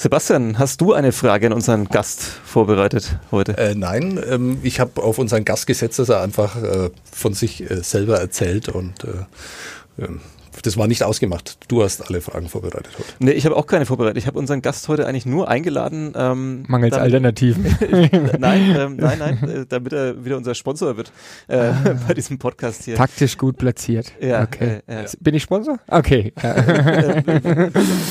Sebastian, hast du eine Frage an unseren Gast vorbereitet heute? Äh, nein, ähm, ich habe auf unseren Gast gesetzt, dass er einfach äh, von sich äh, selber erzählt und äh, ähm, das war nicht ausgemacht. Du hast alle Fragen vorbereitet heute. Nee, ich habe auch keine vorbereitet. Ich habe unseren Gast heute eigentlich nur eingeladen. Ähm, Mangels damit, Alternativen. nein, ähm, nein, nein, äh, damit er wieder unser Sponsor wird äh, ah. bei diesem Podcast hier. Taktisch gut platziert. Ja, okay. Äh, ja. Bin ich Sponsor? Okay. Ja.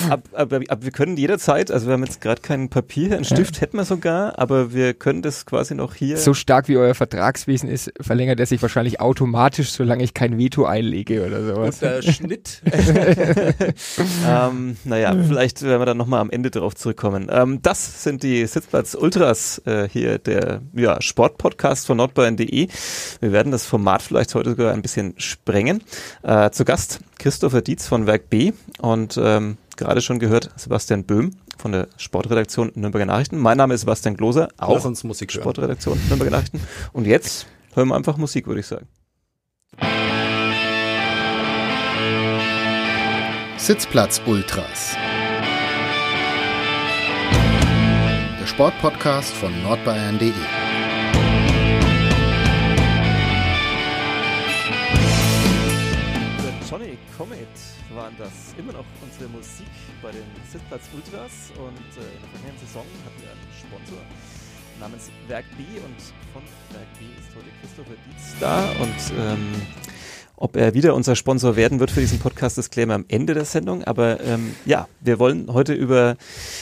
ab, ab, ab, wir können jederzeit, also wir haben jetzt gerade kein Papier, einen Stift ja. hätten wir sogar, aber wir können das quasi noch hier. So stark wie euer Vertragswesen ist, verlängert er sich wahrscheinlich automatisch, solange ich kein Veto einlege oder sowas. Und der Schnitt. ähm, naja, vielleicht werden wir dann nochmal am Ende darauf zurückkommen. Ähm, das sind die Sitzplatz Ultras äh, hier, der ja, Sportpodcast von nordbayern.de. Wir werden das Format vielleicht heute sogar ein bisschen sprengen. Äh, zu Gast Christopher Dietz von Werk B und ähm, gerade schon gehört Sebastian Böhm von der Sportredaktion Nürnberger Nachrichten. Mein Name ist Sebastian Gloser, auch Sportredaktion Nürnberger Nachrichten. Und jetzt hören wir einfach Musik, würde ich sagen. Sitzplatz Ultras. Der Sportpodcast von nordbayern.de. Johnny Comet waren das immer noch unsere Musik bei den Sitzplatz Ultras und äh, in der vergangenen Saison hatten wir einen Sponsor namens Werk B und von Werk B ist heute Christopher Dietz da und ähm, ob er wieder unser Sponsor werden wird für diesen Podcast, das klären wir am Ende der Sendung. Aber ähm, ja, wir wollen heute über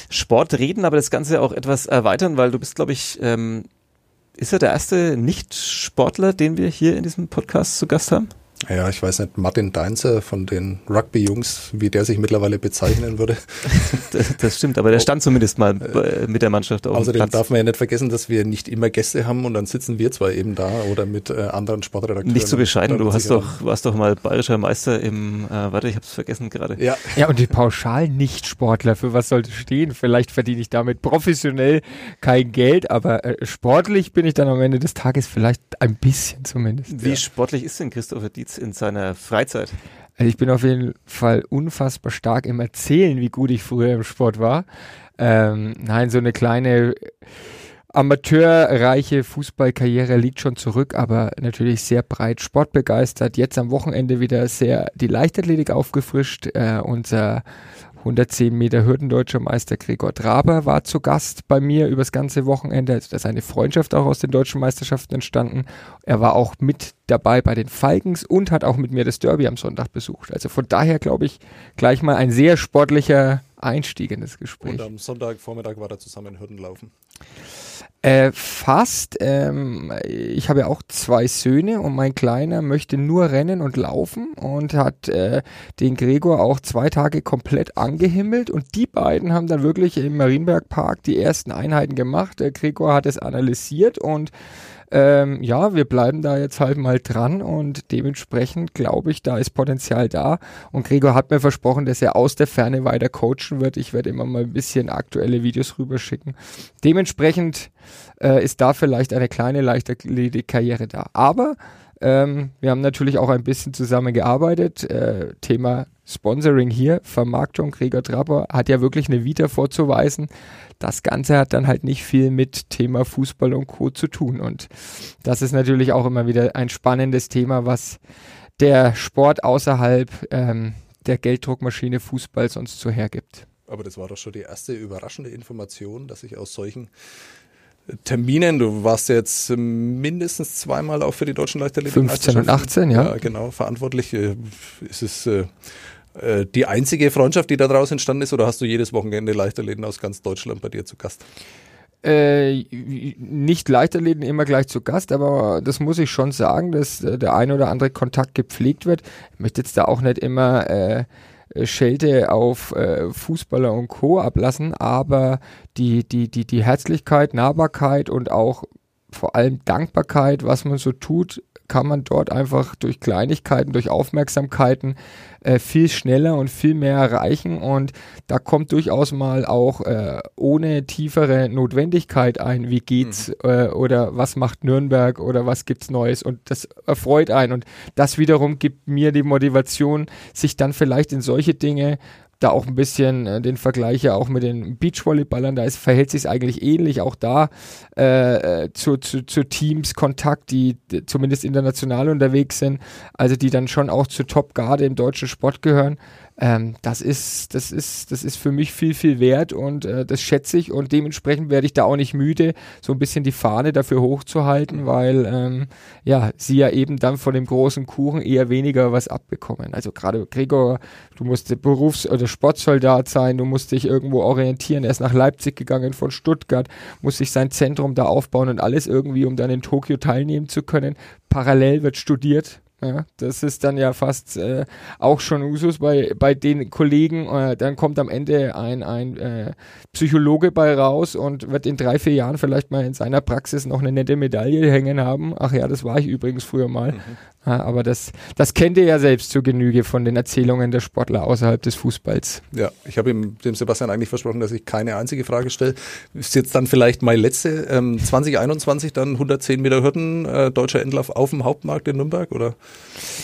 Sport reden, aber das Ganze auch etwas erweitern, weil du bist, glaube ich, ähm, ist er der erste Nicht-Sportler, den wir hier in diesem Podcast zu Gast haben? Ja, ich weiß nicht, Martin Deinzer von den Rugby-Jungs, wie der sich mittlerweile bezeichnen würde. das, stimmt, aber der stand zumindest mal äh, mit der Mannschaft auf Außerdem darf man ja nicht vergessen, dass wir nicht immer Gäste haben und dann sitzen wir zwar eben da oder mit äh, anderen Sportredakteuren. Nicht so bescheiden, du hast doch, warst doch mal bayerischer Meister im, äh, warte, ich hab's vergessen gerade. Ja. ja, und die Pauschal-Nicht-Sportler, für was sollte stehen? Vielleicht verdiene ich damit professionell kein Geld, aber äh, sportlich bin ich dann am Ende des Tages vielleicht ein bisschen zumindest. Wie ja. sportlich ist denn Christopher Dietz? In seiner Freizeit? Also ich bin auf jeden Fall unfassbar stark im Erzählen, wie gut ich früher im Sport war. Ähm, nein, so eine kleine amateurreiche Fußballkarriere liegt schon zurück, aber natürlich sehr breit sportbegeistert. Jetzt am Wochenende wieder sehr die Leichtathletik aufgefrischt. Äh, unser 110 Meter Hürdendeutscher Meister Gregor Traber war zu Gast bei mir übers ganze Wochenende. Also da ist eine Freundschaft auch aus den deutschen Meisterschaften entstanden. Er war auch mit dabei bei den Falkens und hat auch mit mir das Derby am Sonntag besucht. Also von daher glaube ich gleich mal ein sehr sportlicher Einstieg in das Gespräch. Und am Sonntagvormittag war er zusammen in Hürdenlaufen. Äh, fast. Ähm, ich habe ja auch zwei Söhne und mein Kleiner möchte nur rennen und laufen und hat äh, den Gregor auch zwei Tage komplett angehimmelt und die beiden haben dann wirklich im Marienberg Park die ersten Einheiten gemacht. Der Gregor hat es analysiert und ähm, ja, wir bleiben da jetzt halt mal dran und dementsprechend glaube ich, da ist Potenzial da. Und Gregor hat mir versprochen, dass er aus der Ferne weiter coachen wird. Ich werde immer mal ein bisschen aktuelle Videos rüberschicken. Dementsprechend äh, ist da vielleicht eine kleine Leichtathletik-Karriere da. Aber ähm, wir haben natürlich auch ein bisschen zusammengearbeitet. Äh, Thema Sponsoring hier, Vermarktung, Gregor Trapper hat ja wirklich eine Vita vorzuweisen. Das Ganze hat dann halt nicht viel mit Thema Fußball und Co. zu tun. Und das ist natürlich auch immer wieder ein spannendes Thema, was der Sport außerhalb ähm, der Gelddruckmaschine Fußball sonst so hergibt. Aber das war doch schon die erste überraschende Information, dass ich aus solchen Terminen. Du warst jetzt mindestens zweimal auch für die deutschen Leichtathletik. 15 und 18, ja. Ja, genau, verantwortlich. Äh, ist es äh, äh, die einzige Freundschaft, die da draußen entstanden ist, oder hast du jedes Wochenende Leichtathleten aus ganz Deutschland bei dir zu Gast? Äh, nicht Leichtathleten immer gleich zu Gast, aber das muss ich schon sagen, dass der ein oder andere Kontakt gepflegt wird. Ich möchte jetzt da auch nicht immer äh, Schelte auf äh, Fußballer und Co. ablassen, aber die, die, die, die Herzlichkeit, Nahbarkeit und auch vor allem Dankbarkeit, was man so tut, kann man dort einfach durch Kleinigkeiten, durch Aufmerksamkeiten äh, viel schneller und viel mehr erreichen. Und da kommt durchaus mal auch äh, ohne tiefere Notwendigkeit ein, wie geht's mhm. äh, oder was macht Nürnberg oder was gibt's Neues. Und das erfreut einen. Und das wiederum gibt mir die Motivation, sich dann vielleicht in solche Dinge da auch ein bisschen äh, den Vergleich ja auch mit den Beachvolleyballern, da ist, verhält sich eigentlich ähnlich, auch da äh, äh, zu, zu, zu Teams Kontakt, die zumindest international unterwegs sind, also die dann schon auch zur Top-Garde im deutschen Sport gehören ähm, das ist, das ist, das ist für mich viel, viel wert und äh, das schätze ich und dementsprechend werde ich da auch nicht müde, so ein bisschen die Fahne dafür hochzuhalten, weil ähm, ja, sie ja eben dann von dem großen Kuchen eher weniger was abbekommen. Also gerade Gregor, du musst Berufs- oder Sportsoldat sein, du musst dich irgendwo orientieren. Er ist nach Leipzig gegangen von Stuttgart, muss sich sein Zentrum da aufbauen und alles irgendwie, um dann in Tokio teilnehmen zu können. Parallel wird studiert, ja, das ist dann ja fast äh, auch schon Usus bei, bei den Kollegen. Äh, dann kommt am Ende ein, ein äh, Psychologe bei raus und wird in drei, vier Jahren vielleicht mal in seiner Praxis noch eine nette Medaille hängen haben. Ach ja, das war ich übrigens früher mal. Mhm. Ja, aber das, das kennt ihr ja selbst zur Genüge von den Erzählungen der Sportler außerhalb des Fußballs. Ja, ich habe dem Sebastian eigentlich versprochen, dass ich keine einzige Frage stelle. Ist jetzt dann vielleicht meine letzte. Ähm, 2021 dann 110 Meter Hürden, äh, deutscher Endlauf auf dem Hauptmarkt in Nürnberg? Oder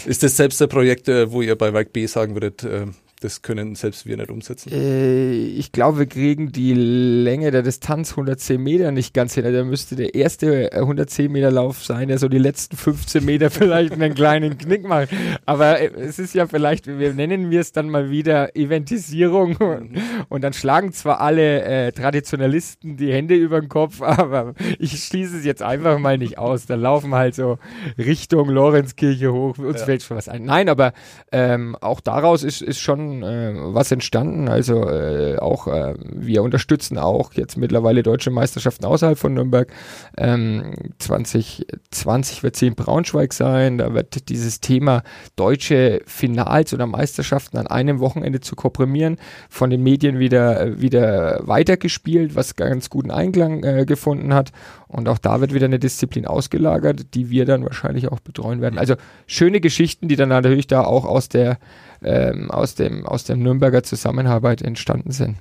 ist das selbst der Projekt, äh, wo ihr bei Wijk B sagen würdet, äh, das können selbst wir nicht umsetzen. Äh, ich glaube, wir kriegen die Länge der Distanz 110 Meter nicht ganz hin. Also da müsste der erste 110 Meter Lauf sein, der so die letzten 15 Meter vielleicht einen kleinen Knick macht. Aber äh, es ist ja vielleicht, wir nennen wir es dann mal wieder Eventisierung und, und dann schlagen zwar alle äh, Traditionalisten die Hände über den Kopf, aber ich schließe es jetzt einfach mal nicht aus. Da laufen halt so Richtung Lorenzkirche hoch. Uns ja. fällt schon was ein. Nein, aber ähm, auch daraus ist, ist schon äh, was entstanden. Also äh, auch äh, wir unterstützen auch jetzt mittlerweile deutsche Meisterschaften außerhalb von Nürnberg. Ähm, 2020 wird sie in Braunschweig sein. Da wird dieses Thema deutsche Finals oder Meisterschaften an einem Wochenende zu komprimieren von den Medien wieder wieder weitergespielt, was ganz guten Einklang äh, gefunden hat. Und auch da wird wieder eine Disziplin ausgelagert, die wir dann wahrscheinlich auch betreuen werden. Also schöne Geschichten, die dann natürlich da auch aus der ähm, aus, dem, aus dem Nürnberger Zusammenarbeit entstanden sind.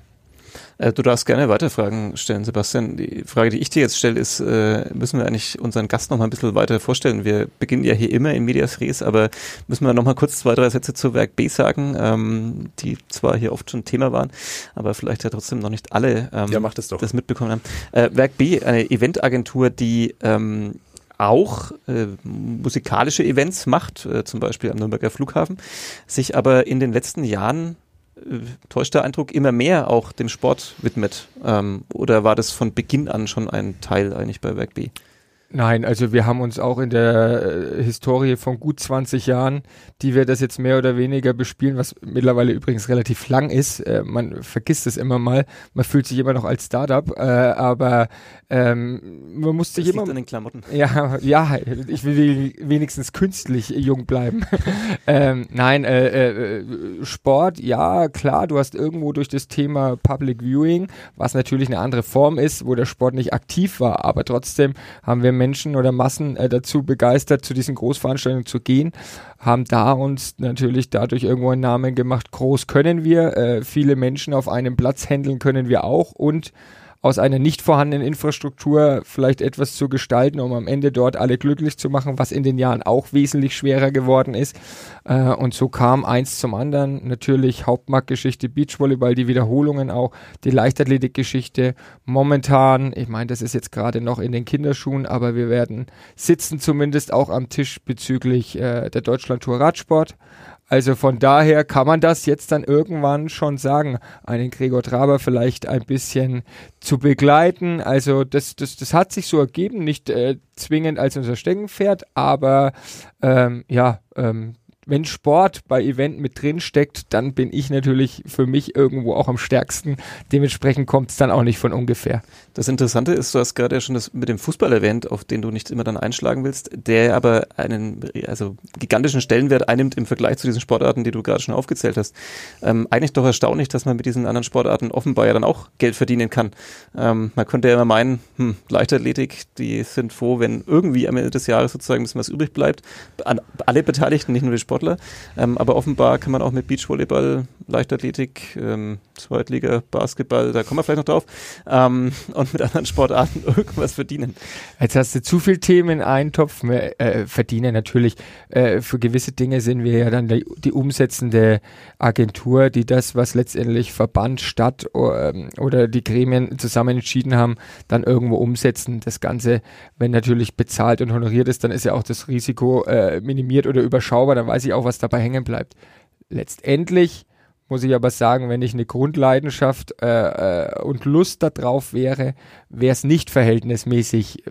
Äh, du darfst gerne weiter Fragen stellen, Sebastian. Die Frage, die ich dir jetzt stelle, ist, äh, müssen wir eigentlich unseren Gast noch mal ein bisschen weiter vorstellen? Wir beginnen ja hier immer in Medias Res, aber müssen wir noch mal kurz zwei, drei Sätze zu Werk B sagen, ähm, die zwar hier oft schon Thema waren, aber vielleicht ja trotzdem noch nicht alle ähm, ja, das, doch. das mitbekommen haben. Äh, Werk B, eine Eventagentur, die ähm, auch äh, musikalische Events macht, äh, zum Beispiel am Nürnberger Flughafen, sich aber in den letzten Jahren äh, täuscht der Eindruck immer mehr auch dem Sport widmet. Ähm, oder war das von Beginn an schon ein Teil eigentlich bei Werk B? Nein, also wir haben uns auch in der äh, Historie von gut 20 Jahren, die wir das jetzt mehr oder weniger bespielen, was mittlerweile übrigens relativ lang ist, äh, man vergisst es immer mal, man fühlt sich immer noch als Startup, äh, aber ähm, man muss sich immer... an den Klamotten. Ja, ja, ich will wenigstens künstlich jung bleiben. ähm, nein, äh, äh, Sport, ja, klar, du hast irgendwo durch das Thema Public Viewing, was natürlich eine andere Form ist, wo der Sport nicht aktiv war, aber trotzdem haben wir Menschen oder Massen äh, dazu begeistert, zu diesen Großveranstaltungen zu gehen, haben da uns natürlich dadurch irgendwo einen Namen gemacht. Groß können wir, äh, viele Menschen auf einem Platz handeln können wir auch und aus einer nicht vorhandenen Infrastruktur vielleicht etwas zu gestalten, um am Ende dort alle glücklich zu machen, was in den Jahren auch wesentlich schwerer geworden ist. Äh, und so kam eins zum anderen. Natürlich Hauptmarktgeschichte Beachvolleyball, die Wiederholungen auch, die Leichtathletikgeschichte. Momentan, ich meine, das ist jetzt gerade noch in den Kinderschuhen, aber wir werden sitzen zumindest auch am Tisch bezüglich äh, der Deutschlandtour Radsport. Also von daher kann man das jetzt dann irgendwann schon sagen, einen Gregor Traber vielleicht ein bisschen zu begleiten. Also das, das, das hat sich so ergeben, nicht äh, zwingend als unser Steckenpferd, aber ähm, ja, ähm, wenn Sport bei Event mit drin steckt, dann bin ich natürlich für mich irgendwo auch am stärksten. Dementsprechend kommt es dann auch nicht von ungefähr. Das Interessante ist, du hast gerade ja schon das mit dem Fußball erwähnt, auf den du nicht immer dann einschlagen willst, der aber einen also gigantischen Stellenwert einnimmt im Vergleich zu diesen Sportarten, die du gerade schon aufgezählt hast. Ähm, eigentlich doch erstaunlich, dass man mit diesen anderen Sportarten offenbar ja dann auch Geld verdienen kann. Ähm, man könnte ja immer meinen, hm, Leichtathletik, die sind froh, wenn irgendwie am Ende des Jahres sozusagen ein bisschen was übrig bleibt. An alle Beteiligten, nicht nur die Sportler. Ähm, aber offenbar kann man auch mit Beachvolleyball, Leichtathletik, ähm, Zweitliga, Basketball, da kommen wir vielleicht noch drauf, ähm, und mit anderen Sportarten irgendwas verdienen? Jetzt hast du zu viel Themen in einen Topf. Äh, verdienen natürlich, äh, für gewisse Dinge sind wir ja dann die, die umsetzende Agentur, die das, was letztendlich Verband, Stadt ähm, oder die Gremien zusammen entschieden haben, dann irgendwo umsetzen. Das Ganze, wenn natürlich bezahlt und honoriert ist, dann ist ja auch das Risiko äh, minimiert oder überschaubar, dann weiß ich auch, was dabei hängen bleibt. Letztendlich muss ich aber sagen, wenn ich eine Grundleidenschaft äh, äh, und Lust darauf wäre, wäre es nicht verhältnismäßig, äh,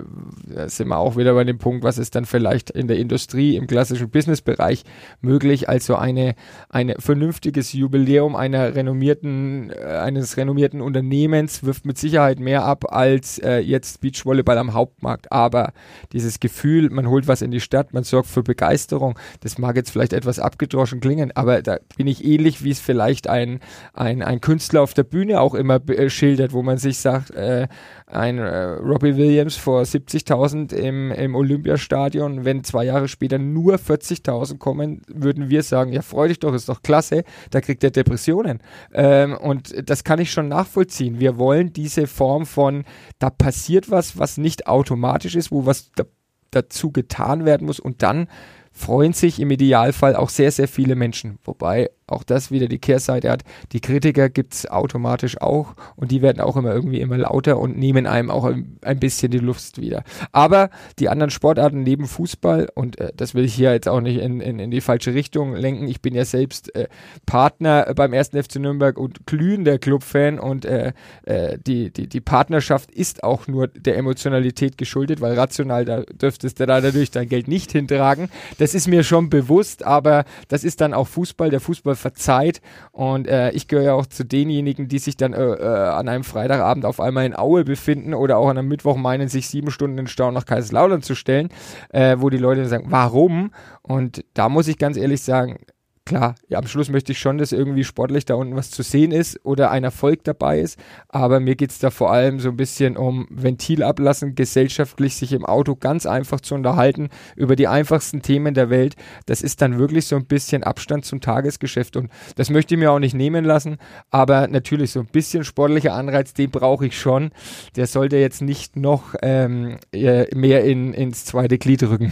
da sind wir auch wieder bei dem Punkt, was ist dann vielleicht in der Industrie, im klassischen Businessbereich möglich, also eine, eine vernünftiges Jubiläum einer renommierten, äh, eines renommierten Unternehmens wirft mit Sicherheit mehr ab als äh, jetzt Beachvolleyball am Hauptmarkt. Aber dieses Gefühl, man holt was in die Stadt, man sorgt für Begeisterung, das mag jetzt vielleicht etwas abgedroschen klingen, aber da bin ich ähnlich, wie es vielleicht vielleicht ein, ein, ein Künstler auf der Bühne auch immer äh, schildert, wo man sich sagt, äh, ein äh, Robbie Williams vor 70.000 im, im Olympiastadion, wenn zwei Jahre später nur 40.000 kommen, würden wir sagen, ja freu dich doch, ist doch klasse, da kriegt er Depressionen. Ähm, und das kann ich schon nachvollziehen. Wir wollen diese Form von, da passiert was, was nicht automatisch ist, wo was da, dazu getan werden muss und dann freuen sich im Idealfall auch sehr, sehr viele Menschen. Wobei auch das wieder die Kehrseite hat. Die Kritiker gibt es automatisch auch und die werden auch immer irgendwie immer lauter und nehmen einem auch ein, bisschen die Lust wieder. Aber die anderen Sportarten neben Fußball, und äh, das will ich hier jetzt auch nicht in, in, in die falsche Richtung lenken, ich bin ja selbst äh, Partner beim 1. FC Nürnberg und glühender Clubfan und äh, äh, die, die, die Partnerschaft ist auch nur der Emotionalität geschuldet, weil rational da dürftest du da natürlich dein Geld nicht hintragen. Das ist mir schon bewusst, aber das ist dann auch Fußball. Der Fußball verzeiht. Und äh, ich gehöre ja auch zu denjenigen, die sich dann äh, äh, an einem Freitagabend auf einmal in Aue befinden oder auch an einem Mittwoch meinen, sich sieben Stunden in Stau nach Kaiserslautern zu stellen, äh, wo die Leute sagen, warum? Und da muss ich ganz ehrlich sagen, klar, ja, am Schluss möchte ich schon, dass irgendwie sportlich da unten was zu sehen ist oder ein Erfolg dabei ist, aber mir geht es da vor allem so ein bisschen um Ventil ablassen, gesellschaftlich sich im Auto ganz einfach zu unterhalten über die einfachsten Themen der Welt. Das ist dann wirklich so ein bisschen Abstand zum Tagesgeschäft und das möchte ich mir auch nicht nehmen lassen, aber natürlich so ein bisschen sportlicher Anreiz, den brauche ich schon. Der sollte jetzt nicht noch ähm, äh, mehr in, ins zweite Glied rücken.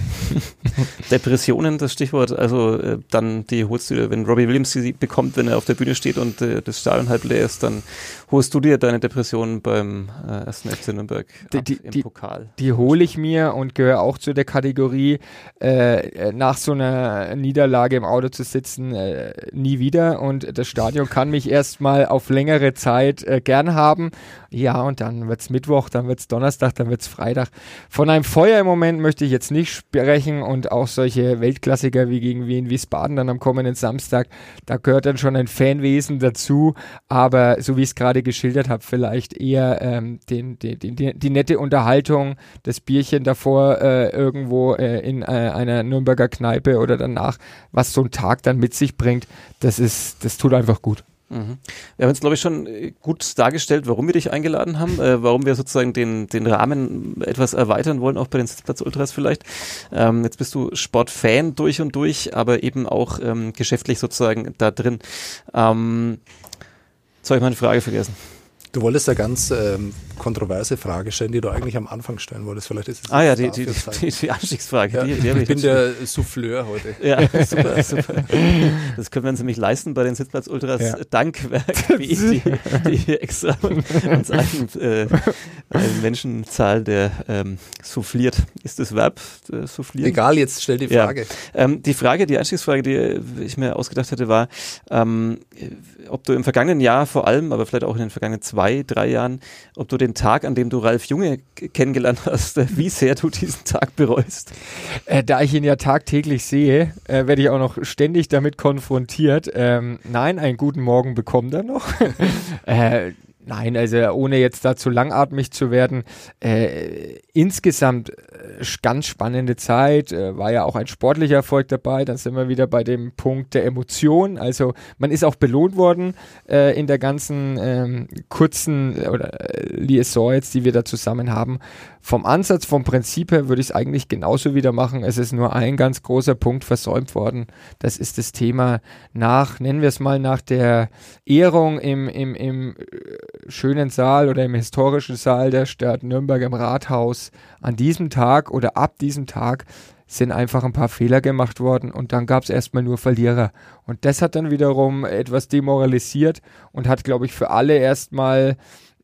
Depressionen, das Stichwort, also äh, dann die holst wenn Robbie Williams sie bekommt, wenn er auf der Bühne steht und äh, das Stadion halb leer ist, dann holst du dir deine Depressionen beim äh, ersten FC Nürnberg die, die, im die, Pokal. Die hole ich mir und gehöre auch zu der Kategorie, äh, nach so einer Niederlage im Auto zu sitzen, äh, nie wieder. Und das Stadion kann mich erstmal auf längere Zeit äh, gern haben. Ja, und dann wird's Mittwoch, dann wird's Donnerstag, dann wird's Freitag. Von einem Feuer im Moment möchte ich jetzt nicht sprechen und auch solche Weltklassiker wie gegen Wien Wiesbaden dann am kommenden Samstag, da gehört dann schon ein Fanwesen dazu. Aber so wie es gerade geschildert habe, vielleicht eher ähm, den, den, den, die, die nette Unterhaltung, das Bierchen davor äh, irgendwo äh, in äh, einer Nürnberger Kneipe oder danach, was so ein Tag dann mit sich bringt, das ist, das tut einfach gut. Mhm. Wir haben jetzt, glaube ich, schon äh, gut dargestellt, warum wir dich eingeladen haben, äh, warum wir sozusagen den, den Rahmen etwas erweitern wollen, auch bei den Sitzplatz Ultras vielleicht. Ähm, jetzt bist du Sportfan durch und durch, aber eben auch ähm, geschäftlich sozusagen da drin. Ähm, jetzt habe ich meine Frage vergessen. Du wolltest ja ganz ähm, kontroverse Frage stellen, die du eigentlich am Anfang stellen wolltest. Vielleicht ist es ah ja, die, die, die, die Anstiegsfrage. Ja, die, die ich bin der Souffleur heute. Ja, super, super. Das können wir uns nämlich leisten bei den Sitzplatz-Ultras ja. Dankwerk, wie die, die extra uns einen, äh, eine Menschenzahl, der ähm, souffliert. Ist das Verb, äh, soufflieren? Egal, jetzt stell die Frage. Ja. Ähm, die Frage, die Anstiegsfrage, die ich mir ausgedacht hatte, war, ähm, ob du im vergangenen Jahr vor allem, aber vielleicht auch in den vergangenen zwei, drei Jahren, ob du den Tag, an dem du Ralf Junge kennengelernt hast, wie sehr du diesen Tag bereust? Äh, da ich ihn ja tagtäglich sehe, äh, werde ich auch noch ständig damit konfrontiert. Ähm, nein, einen guten Morgen bekommt er noch. äh, Nein, also ohne jetzt da zu langatmig zu werden, äh, insgesamt äh, ganz spannende Zeit, äh, war ja auch ein sportlicher Erfolg dabei, dann sind wir wieder bei dem Punkt der Emotion, also man ist auch belohnt worden äh, in der ganzen ähm, kurzen äh, oder äh, Liaison jetzt, die wir da zusammen haben. Vom Ansatz, vom Prinzip her würde ich es eigentlich genauso wieder machen. Es ist nur ein ganz großer Punkt versäumt worden. Das ist das Thema nach, nennen wir es mal, nach der Ehrung im, im, im äh, schönen Saal oder im historischen Saal der Stadt Nürnberg im Rathaus. An diesem Tag oder ab diesem Tag sind einfach ein paar Fehler gemacht worden und dann gab es erstmal nur Verlierer. Und das hat dann wiederum etwas demoralisiert und hat, glaube ich, für alle erstmal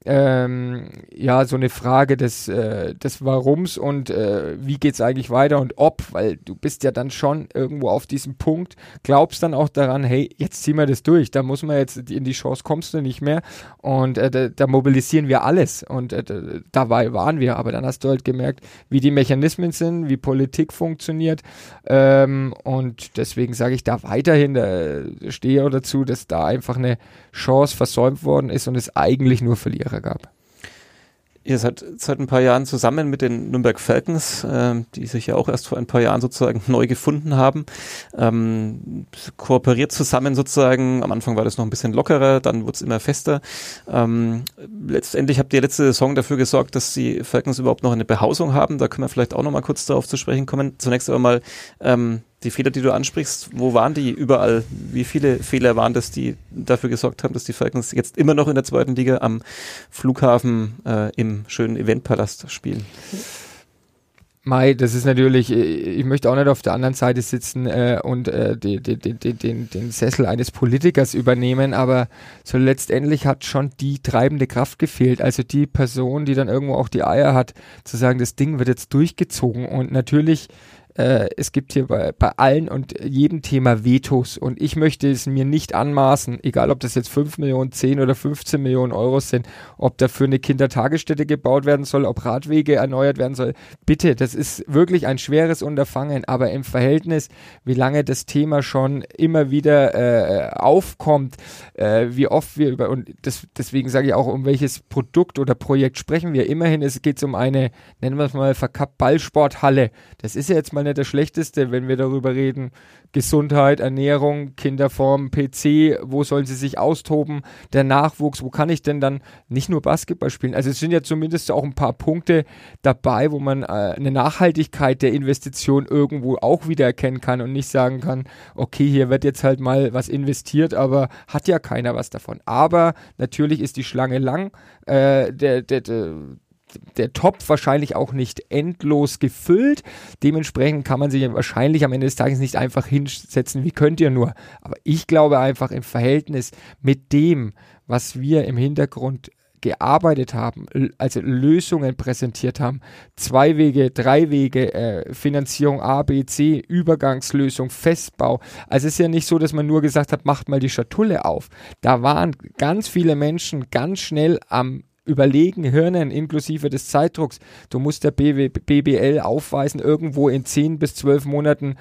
ähm, ja, so eine Frage des, äh, des Warums und äh, wie geht's eigentlich weiter und ob, weil du bist ja dann schon irgendwo auf diesem Punkt, glaubst dann auch daran, hey, jetzt ziehen wir das durch, da muss man jetzt in die Chance kommst du nicht mehr. Und äh, da, da, mobilisieren wir alles. Und äh, dabei waren wir, aber dann hast du halt gemerkt, wie die Mechanismen sind, wie Politik funktioniert. Ähm, und deswegen sage ich da weiterhin, da stehe dazu, dass da einfach eine Chance versäumt worden ist und es eigentlich nur Verlierer gab. Ihr seid seit ein paar Jahren zusammen mit den Nürnberg Falcons, äh, die sich ja auch erst vor ein paar Jahren sozusagen neu gefunden haben, ähm, kooperiert zusammen sozusagen. Am Anfang war das noch ein bisschen lockerer, dann wurde es immer fester. Ähm, letztendlich habt ihr letzte Saison dafür gesorgt, dass die Falcons überhaupt noch eine Behausung haben. Da können wir vielleicht auch noch mal kurz darauf zu sprechen kommen. Zunächst aber mal, ähm, die Fehler, die du ansprichst, wo waren die überall? Wie viele Fehler waren das, die dafür gesorgt haben, dass die Falcons jetzt immer noch in der zweiten Liga am Flughafen äh, im schönen Eventpalast spielen? Mai, das ist natürlich, äh, ich möchte auch nicht auf der anderen Seite sitzen äh, und äh, die, die, die, den, den Sessel eines Politikers übernehmen, aber so letztendlich hat schon die treibende Kraft gefehlt. Also die Person, die dann irgendwo auch die Eier hat, zu sagen, das Ding wird jetzt durchgezogen. Und natürlich äh, es gibt hier bei, bei allen und jedem Thema Vetos und ich möchte es mir nicht anmaßen, egal ob das jetzt 5 Millionen, 10 oder 15 Millionen Euro sind, ob dafür eine Kindertagesstätte gebaut werden soll, ob Radwege erneuert werden soll. Bitte, das ist wirklich ein schweres Unterfangen, aber im Verhältnis, wie lange das Thema schon immer wieder äh, aufkommt, äh, wie oft wir über, und das, deswegen sage ich auch, um welches Produkt oder Projekt sprechen wir. Immerhin, es geht um eine, nennen wir es mal, verkappt Ballsporthalle. Das ist ja jetzt mal nicht das Schlechteste, wenn wir darüber reden. Gesundheit, Ernährung, Kinderform, PC, wo sollen sie sich austoben, der Nachwuchs, wo kann ich denn dann nicht nur Basketball spielen? Also es sind ja zumindest auch ein paar Punkte dabei, wo man äh, eine Nachhaltigkeit der Investition irgendwo auch wieder erkennen kann und nicht sagen kann, okay, hier wird jetzt halt mal was investiert, aber hat ja keiner was davon. Aber natürlich ist die Schlange lang. Äh, der, der, der der Topf wahrscheinlich auch nicht endlos gefüllt. Dementsprechend kann man sich wahrscheinlich am Ende des Tages nicht einfach hinsetzen, wie könnt ihr nur. Aber ich glaube einfach im Verhältnis mit dem, was wir im Hintergrund gearbeitet haben, also Lösungen präsentiert haben, zwei Wege, drei Wege, äh, Finanzierung A, B, C, Übergangslösung, Festbau. Also es ist ja nicht so, dass man nur gesagt hat, macht mal die Schatulle auf. Da waren ganz viele Menschen ganz schnell am überlegen Hirnen inklusive des Zeitdrucks. Du musst der BBL aufweisen, irgendwo in 10 bis 12 Monaten,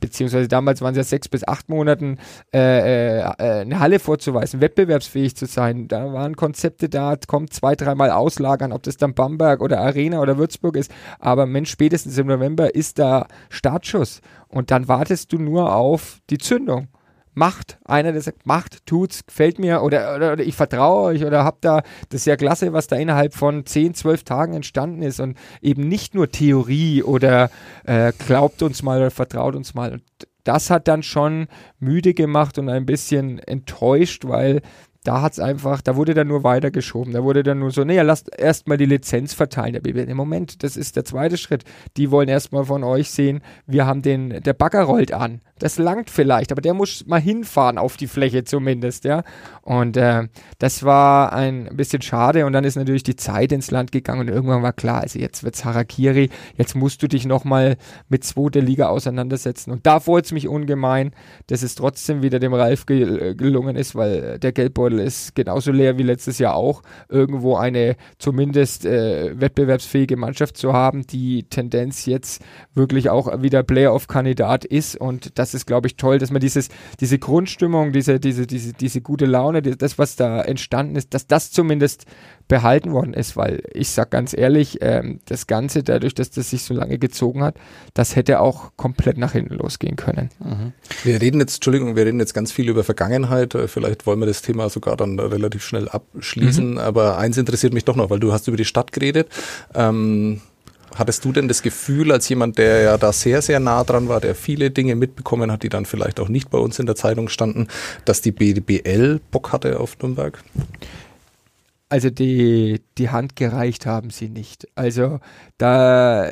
beziehungsweise damals waren es ja 6 bis 8 Monaten, äh, äh, eine Halle vorzuweisen, wettbewerbsfähig zu sein. Da waren Konzepte da, kommt zwei, dreimal auslagern, ob das dann Bamberg oder Arena oder Würzburg ist. Aber Mensch, spätestens im November ist da Startschuss. Und dann wartest du nur auf die Zündung macht. Einer, der sagt, macht, tut's, gefällt mir oder, oder, oder ich vertraue euch oder habt da, das ist ja klasse, was da innerhalb von 10, 12 Tagen entstanden ist und eben nicht nur Theorie oder äh, glaubt uns mal oder vertraut uns mal. Und das hat dann schon müde gemacht und ein bisschen enttäuscht, weil da hat's einfach, da wurde dann nur weitergeschoben. Da wurde dann nur so, naja, lasst erstmal die Lizenz verteilen. Der BBL, im Moment, das ist der zweite Schritt. Die wollen erstmal von euch sehen, wir haben den, der Bagger rollt an. Das langt vielleicht, aber der muss mal hinfahren auf die Fläche zumindest, ja. Und äh, das war ein bisschen schade und dann ist natürlich die Zeit ins Land gegangen und irgendwann war klar, also jetzt wird's Harakiri, jetzt musst du dich nochmal mit zweiter Liga auseinandersetzen. Und da freut's mich ungemein, dass es trotzdem wieder dem Ralf gel gelungen ist, weil der Geldbeutel Sporthalle ist genauso leer wie letztes Jahr auch, irgendwo eine zumindest äh, wettbewerbsfähige Mannschaft zu haben, die Tendenz jetzt wirklich auch wieder Playoff-Kandidat ist. Und das ist, glaube ich, toll, dass man dieses, diese Grundstimmung, diese, diese, diese, diese gute Laune, das, was da entstanden ist, dass das zumindest behalten worden ist, weil ich sag ganz ehrlich, ähm, das Ganze, dadurch, dass das sich so lange gezogen hat, das hätte auch komplett nach hinten losgehen können. Mhm. Wir reden jetzt, Entschuldigung, wir reden jetzt ganz viel über Vergangenheit. Äh, vielleicht wollen wir das Thema sogar dann relativ schnell abschließen. Mhm. Aber eins interessiert mich doch noch, weil du hast über die Stadt geredet. Ähm, Hattest du denn das Gefühl, als jemand, der ja da sehr, sehr nah dran war, der viele Dinge mitbekommen hat, die dann vielleicht auch nicht bei uns in der Zeitung standen, dass die BBL Bock hatte auf Nürnberg? Also die, die Hand gereicht haben sie nicht. Also da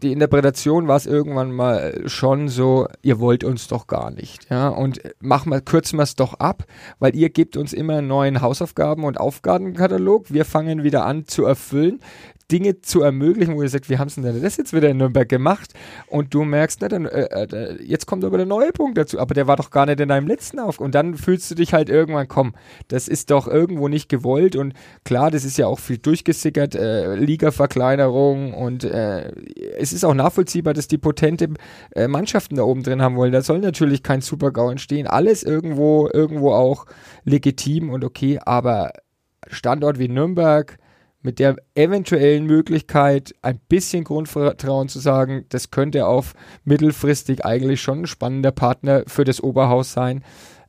die Interpretation war es irgendwann mal schon so, ihr wollt uns doch gar nicht. Ja, und machen wir, kürzen wir es doch ab, weil ihr gebt uns immer einen neuen Hausaufgaben- und Aufgabenkatalog. Wir fangen wieder an zu erfüllen. Dinge zu ermöglichen, wo ihr sagt, wie haben sie denn das jetzt wieder in Nürnberg gemacht? Und du merkst, ne, dann, äh, äh, jetzt kommt aber der neue Punkt dazu, aber der war doch gar nicht in deinem letzten auf. Und dann fühlst du dich halt irgendwann, komm, das ist doch irgendwo nicht gewollt. Und klar, das ist ja auch viel durchgesickert, äh, Liga-Verkleinerung und äh, es ist auch nachvollziehbar, dass die potente äh, Mannschaften da oben drin haben wollen. Da soll natürlich kein Super-GAU entstehen. Alles irgendwo, irgendwo auch legitim und okay, aber Standort wie Nürnberg, mit der eventuellen Möglichkeit, ein bisschen Grundvertrauen zu sagen, das könnte auf mittelfristig eigentlich schon ein spannender Partner für das Oberhaus sein.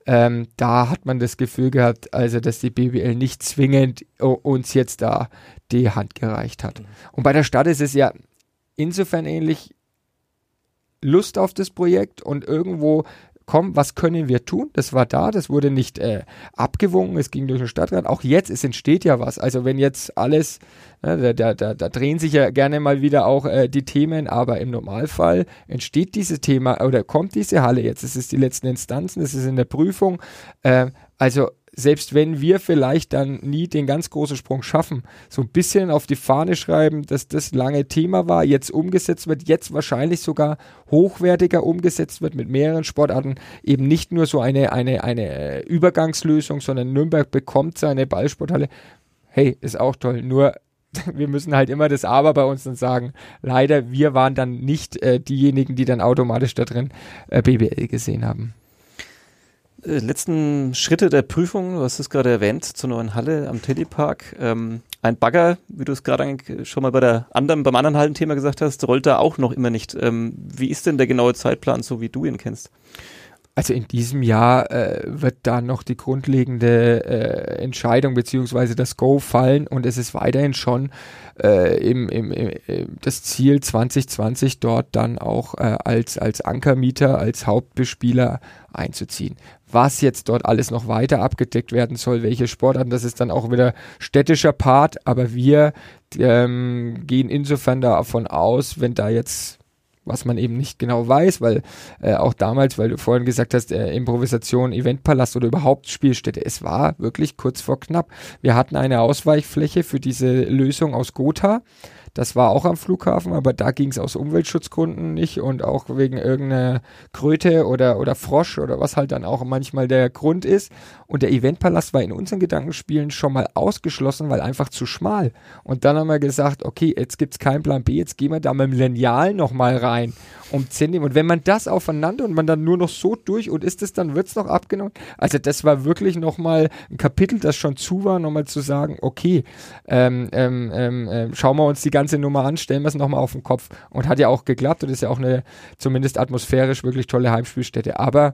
Ähm, da hat man das Gefühl gehabt, also dass die BWL nicht zwingend uns jetzt da die Hand gereicht hat. Und bei der Stadt ist es ja insofern ähnlich. Lust auf das Projekt und irgendwo komm, was können wir tun? Das war da, das wurde nicht äh, abgewungen, es ging durch den Stadtrat. Auch jetzt, es entsteht ja was. Also wenn jetzt alles, äh, da, da, da, drehen sich ja gerne mal wieder auch äh, die Themen, aber im Normalfall entsteht dieses Thema oder kommt diese Halle jetzt. Es ist die letzten Instanzen, es ist in der Prüfung. Äh, also selbst wenn wir vielleicht dann nie den ganz großen Sprung schaffen, so ein bisschen auf die Fahne schreiben, dass das lange Thema war, jetzt umgesetzt wird, jetzt wahrscheinlich sogar hochwertiger umgesetzt wird mit mehreren Sportarten, eben nicht nur so eine, eine, eine äh, Übergangslösung, sondern Nürnberg bekommt seine Ballsporthalle. Hey, ist auch toll, nur wir müssen halt immer das Aber bei uns dann sagen, leider, wir waren dann nicht äh, diejenigen, die dann automatisch da drin äh, BBL gesehen haben. Äh, letzten Schritte der Prüfung, du hast es gerade erwähnt, zur neuen Halle am Telepark. Ähm, ein Bagger, wie du es gerade schon mal bei der anderen, beim anderen Hallenthema gesagt hast, rollt da auch noch immer nicht. Ähm, wie ist denn der genaue Zeitplan, so wie du ihn kennst? Also in diesem Jahr äh, wird da noch die grundlegende äh, Entscheidung beziehungsweise das Go fallen und es ist weiterhin schon äh, im, im, im, das Ziel 2020 dort dann auch äh, als, als Ankermieter, als Hauptbespieler einzuziehen. Was jetzt dort alles noch weiter abgedeckt werden soll, welche Sportarten, das ist dann auch wieder städtischer Part, aber wir ähm, gehen insofern davon aus, wenn da jetzt was man eben nicht genau weiß, weil äh, auch damals, weil du vorhin gesagt hast, äh, Improvisation, Eventpalast oder überhaupt Spielstätte, es war wirklich kurz vor knapp. Wir hatten eine Ausweichfläche für diese Lösung aus Gotha. Das war auch am Flughafen, aber da ging es aus Umweltschutzgründen nicht und auch wegen irgendeiner Kröte oder, oder Frosch oder was halt dann auch manchmal der Grund ist. Und der Eventpalast war in unseren Gedankenspielen schon mal ausgeschlossen, weil einfach zu schmal. Und dann haben wir gesagt, okay, jetzt gibt es keinen Plan B, jetzt gehen wir da mit dem Lineal nochmal rein um Zentimeter. Und wenn man das aufeinander und man dann nur noch so durch und ist es, dann wird es noch abgenommen. Also das war wirklich nochmal ein Kapitel, das schon zu war, nochmal zu sagen, okay, ähm, ähm, ähm, ähm, schauen wir uns die ganze Nummer an, stellen wir es nochmal auf den Kopf. Und hat ja auch geklappt und ist ja auch eine zumindest atmosphärisch wirklich tolle Heimspielstätte. Aber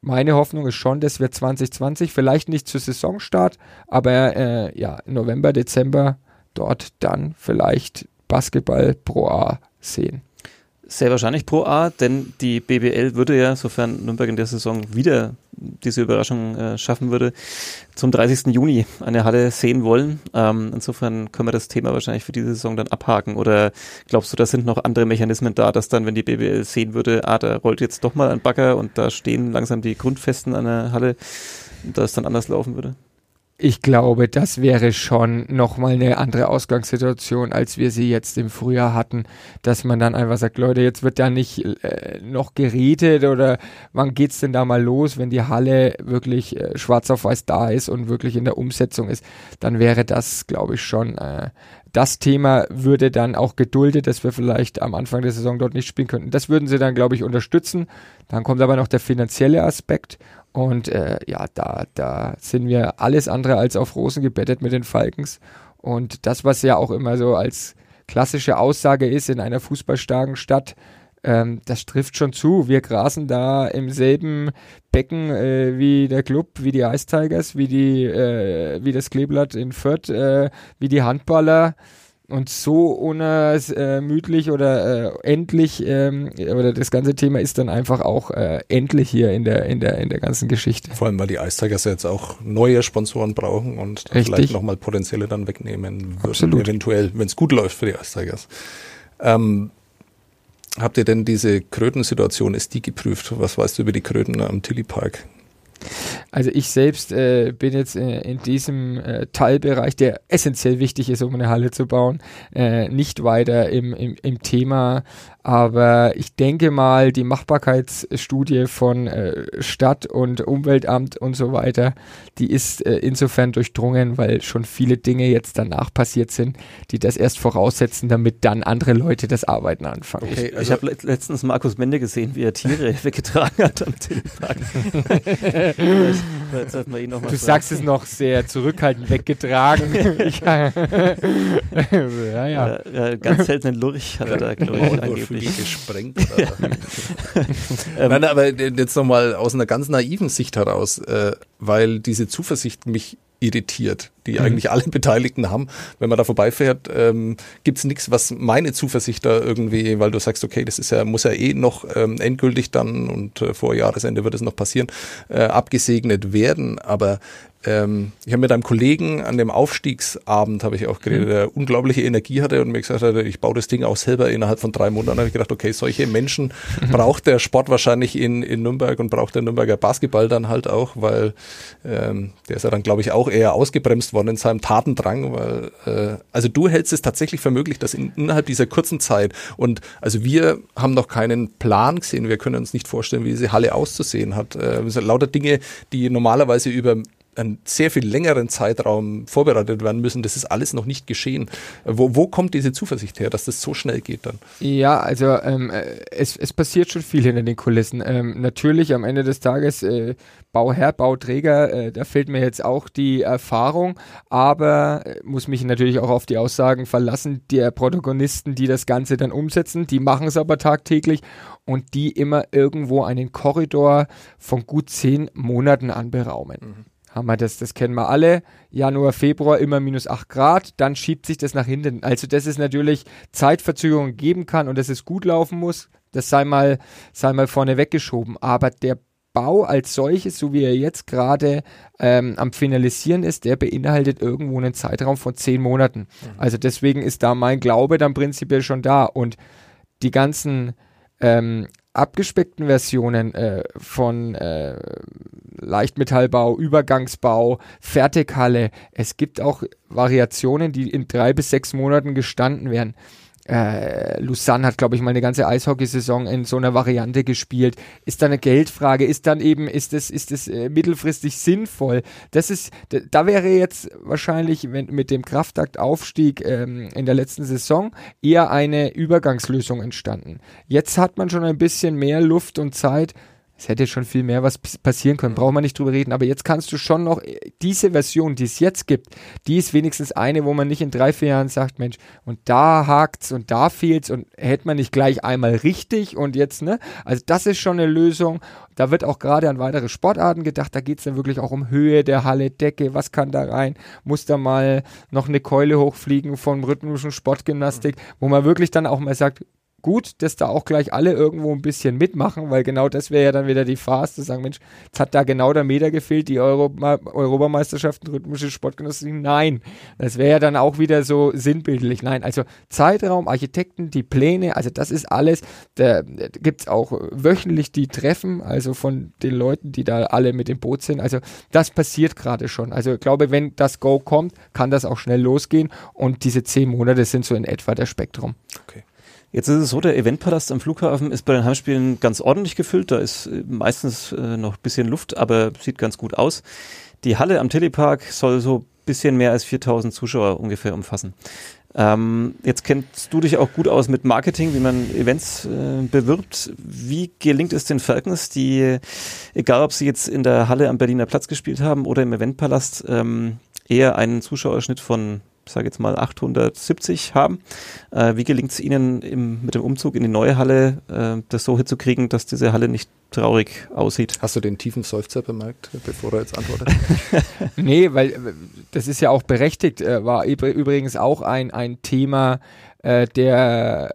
meine Hoffnung ist schon, dass wir 2020, vielleicht nicht zu Saisonstart, aber äh, ja, November, Dezember dort dann vielleicht Basketball Pro A sehen. Sehr wahrscheinlich Pro A, denn die BBL würde ja, sofern Nürnberg in der Saison wieder diese Überraschung äh, schaffen würde, zum 30. Juni eine Halle sehen wollen. Ähm, insofern können wir das Thema wahrscheinlich für diese Saison dann abhaken. Oder glaubst du, da sind noch andere Mechanismen da, dass dann, wenn die BBL sehen würde, ah, da rollt jetzt doch mal ein Bagger und da stehen langsam die Grundfesten an der Halle, dass es dann anders laufen würde? Ich glaube, das wäre schon nochmal eine andere Ausgangssituation, als wir sie jetzt im Frühjahr hatten, dass man dann einfach sagt, Leute, jetzt wird da nicht äh, noch geredet oder wann geht's denn da mal los, wenn die Halle wirklich äh, schwarz auf weiß da ist und wirklich in der Umsetzung ist, dann wäre das, glaube ich, schon äh, das Thema würde dann auch geduldet, dass wir vielleicht am Anfang der Saison dort nicht spielen könnten. Das würden sie dann, glaube ich, unterstützen. Dann kommt aber noch der finanzielle Aspekt und äh, ja, da, da sind wir alles andere als auf Rosen gebettet mit den Falkens. Und das, was ja auch immer so als klassische Aussage ist in einer fußballstarken Stadt, ähm, das trifft schon zu. Wir grasen da im selben Becken äh, wie der Club, wie die Ice Tigers, wie die, äh, wie das Kleeblatt in Fürth, äh, wie die Handballer und so unermüdlich oder äh, endlich ähm, oder das ganze Thema ist dann einfach auch äh, endlich hier in der in der in der ganzen Geschichte. Vor allem, weil die Ice Tigers jetzt auch neue Sponsoren brauchen und vielleicht nochmal potenzielle dann wegnehmen würden, Absolut. eventuell, wenn es gut läuft für die Ice Tigers. Ähm, habt ihr denn diese Krötensituation, ist die geprüft? Was weißt du über die Kröten am Tilly Park? Also ich selbst äh, bin jetzt äh, in diesem äh, Teilbereich, der essentiell wichtig ist, um eine Halle zu bauen, äh, nicht weiter im, im, im Thema aber ich denke mal, die Machbarkeitsstudie von äh, Stadt und Umweltamt und so weiter, die ist äh, insofern durchdrungen, weil schon viele Dinge jetzt danach passiert sind, die das erst voraussetzen, damit dann andere Leute das Arbeiten anfangen. Okay, ich, also ich habe letztens Markus Mende gesehen, wie er Tiere weggetragen hat am Telepark. du sagst es noch sehr zurückhaltend weggetragen. ja, ja. ja. Ganz seltenen Lurch hat er da, glaube ich, angeblich angeblich gesprengt. Ähm, Nein, aber jetzt nochmal aus einer ganz naiven Sicht heraus, äh, weil diese Zuversicht mich irritiert, die mhm. eigentlich alle Beteiligten haben. Wenn man da vorbeifährt, ähm, gibt es nichts, was meine Zuversicht da irgendwie, weil du sagst, okay, das ist ja, muss ja eh noch ähm, endgültig dann und äh, vor Jahresende wird es noch passieren, äh, abgesegnet werden. Aber ähm, ich habe mit einem Kollegen an dem Aufstiegsabend, habe ich auch geredet, mhm. der unglaubliche Energie hatte und mir gesagt hat, ich baue das Ding auch selber innerhalb von drei Monaten. habe ich gedacht, okay, solche Menschen mhm. braucht der Sport wahrscheinlich in, in Nürnberg und braucht der Nürnberger Basketball dann halt auch, weil ähm, der ist ja dann, glaube ich, auch eher ausgebremst worden in seinem Tatendrang, weil äh, also du hältst es tatsächlich für möglich, dass in, innerhalb dieser kurzen Zeit und also wir haben noch keinen Plan gesehen, wir können uns nicht vorstellen, wie diese Halle auszusehen hat. Äh, lauter Dinge, die normalerweise über einen sehr viel längeren Zeitraum vorbereitet werden müssen. Das ist alles noch nicht geschehen. Wo, wo kommt diese Zuversicht her, dass das so schnell geht dann? Ja, also ähm, äh, es, es passiert schon viel hinter den Kulissen. Ähm, natürlich am Ende des Tages äh, Bauherr, Bauträger, äh, da fehlt mir jetzt auch die Erfahrung, aber äh, muss mich natürlich auch auf die Aussagen verlassen der Protagonisten, die das Ganze dann umsetzen. Die machen es aber tagtäglich und die immer irgendwo einen Korridor von gut zehn Monaten anberaumen. Mhm haben wir das, das kennen wir alle. Januar, Februar immer minus 8 Grad, dann schiebt sich das nach hinten. Also, dass es natürlich Zeitverzögerungen geben kann und dass es gut laufen muss, das sei mal, sei mal vorne weggeschoben. Aber der Bau als solches, so wie er jetzt gerade ähm, am Finalisieren ist, der beinhaltet irgendwo einen Zeitraum von zehn Monaten. Mhm. Also deswegen ist da mein Glaube dann prinzipiell schon da. Und die ganzen ähm, abgespeckten Versionen äh, von äh, Leichtmetallbau, Übergangsbau, Fertighalle. Es gibt auch Variationen, die in drei bis sechs Monaten gestanden werden äh, Lausanne hat, glaube ich, mal eine ganze Eishockeysaison in so einer Variante gespielt. Ist da eine Geldfrage? Ist dann eben, ist das, ist das äh, mittelfristig sinnvoll? Das ist, da wäre jetzt wahrscheinlich wenn, mit dem Kraftaktaufstieg ähm, in der letzten Saison eher eine Übergangslösung entstanden. Jetzt hat man schon ein bisschen mehr Luft und Zeit, es hätte schon viel mehr was passieren können, braucht man nicht drüber reden. Aber jetzt kannst du schon noch, äh, diese Version, die es jetzt gibt, die ist wenigstens eine, wo man nicht in drei, vier Jahren sagt, Mensch, und da hakt's und da fehlt's und hätte man nicht gleich einmal richtig und jetzt, ne? Also das ist schon eine Lösung. Da wird auch gerade an weitere Sportarten gedacht. Da geht's dann wirklich auch um Höhe der Halle, Decke, was kann da rein? Muss da mal noch eine Keule hochfliegen von rhythmischen Sportgymnastik, wo man wirklich dann auch mal sagt, gut, dass da auch gleich alle irgendwo ein bisschen mitmachen, weil genau das wäre ja dann wieder die Phase zu sagen, Mensch, jetzt hat da genau der Meter gefehlt, die Europa Europameisterschaften, rhythmische Sportgenossen. Nein, das wäre ja dann auch wieder so sinnbildlich. Nein, also Zeitraum, Architekten, die Pläne, also das ist alles. Da, gibt es auch wöchentlich die Treffen, also von den Leuten, die da alle mit dem Boot sind. Also das passiert gerade schon. Also ich glaube, wenn das Go kommt, kann das auch schnell losgehen und diese zehn Monate sind so in etwa der Spektrum. Okay. Jetzt ist es so, der Eventpalast am Flughafen ist bei den Heimspielen ganz ordentlich gefüllt. Da ist äh, meistens äh, noch ein bisschen Luft, aber sieht ganz gut aus. Die Halle am Telepark soll so ein bisschen mehr als 4000 Zuschauer ungefähr umfassen. Ähm, jetzt kennst du dich auch gut aus mit Marketing, wie man Events äh, bewirbt. Wie gelingt es den Falcons, die, egal ob sie jetzt in der Halle am Berliner Platz gespielt haben oder im Eventpalast, ähm, eher einen Zuschauerschnitt von sage jetzt mal 870 haben. Äh, wie gelingt es Ihnen im, mit dem Umzug in die neue Halle, äh, das so hinzukriegen, dass diese Halle nicht traurig aussieht? Hast du den tiefen Seufzer bemerkt, bevor er jetzt antwortet? nee, weil äh, das ist ja auch berechtigt, äh, war übrigens auch ein, ein Thema äh, der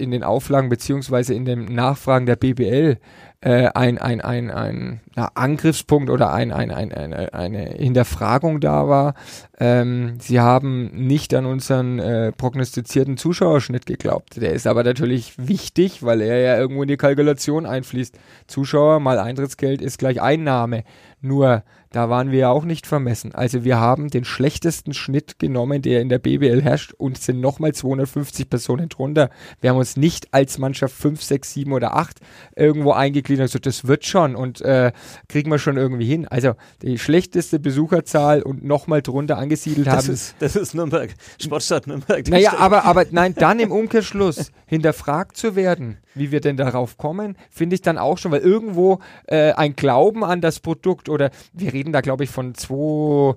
in den Auflagen beziehungsweise in den Nachfragen der BBL äh, ein, ein, ein, ein na, Angriffspunkt oder ein, ein, ein, eine, eine Hinterfragung da war. Ähm, sie haben nicht an unseren äh, prognostizierten Zuschauerschnitt geglaubt. Der ist aber natürlich wichtig, weil er ja irgendwo in die Kalkulation einfließt. Zuschauer mal Eintrittsgeld ist gleich Einnahme. Nur da waren wir ja auch nicht vermessen. Also wir haben den schlechtesten Schnitt genommen, der in der BBL herrscht und sind nochmal 250 Personen drunter. Wir haben uns nicht als Mannschaft 5, 6, 7 oder 8 irgendwo eingegliedert. Also das wird schon und äh, kriegen wir schon irgendwie hin. Also die schlechteste Besucherzahl und nochmal drunter angesiedelt das haben. Ist, das ist Nürnberg, Sportstadt Nürnberg. Naja, aber, aber nein, dann im Umkehrschluss hinterfragt zu werden, wie wir denn darauf kommen, finde ich dann auch schon, weil irgendwo äh, ein Glauben an das Produkt oder wir reden da, glaube ich, von zwei,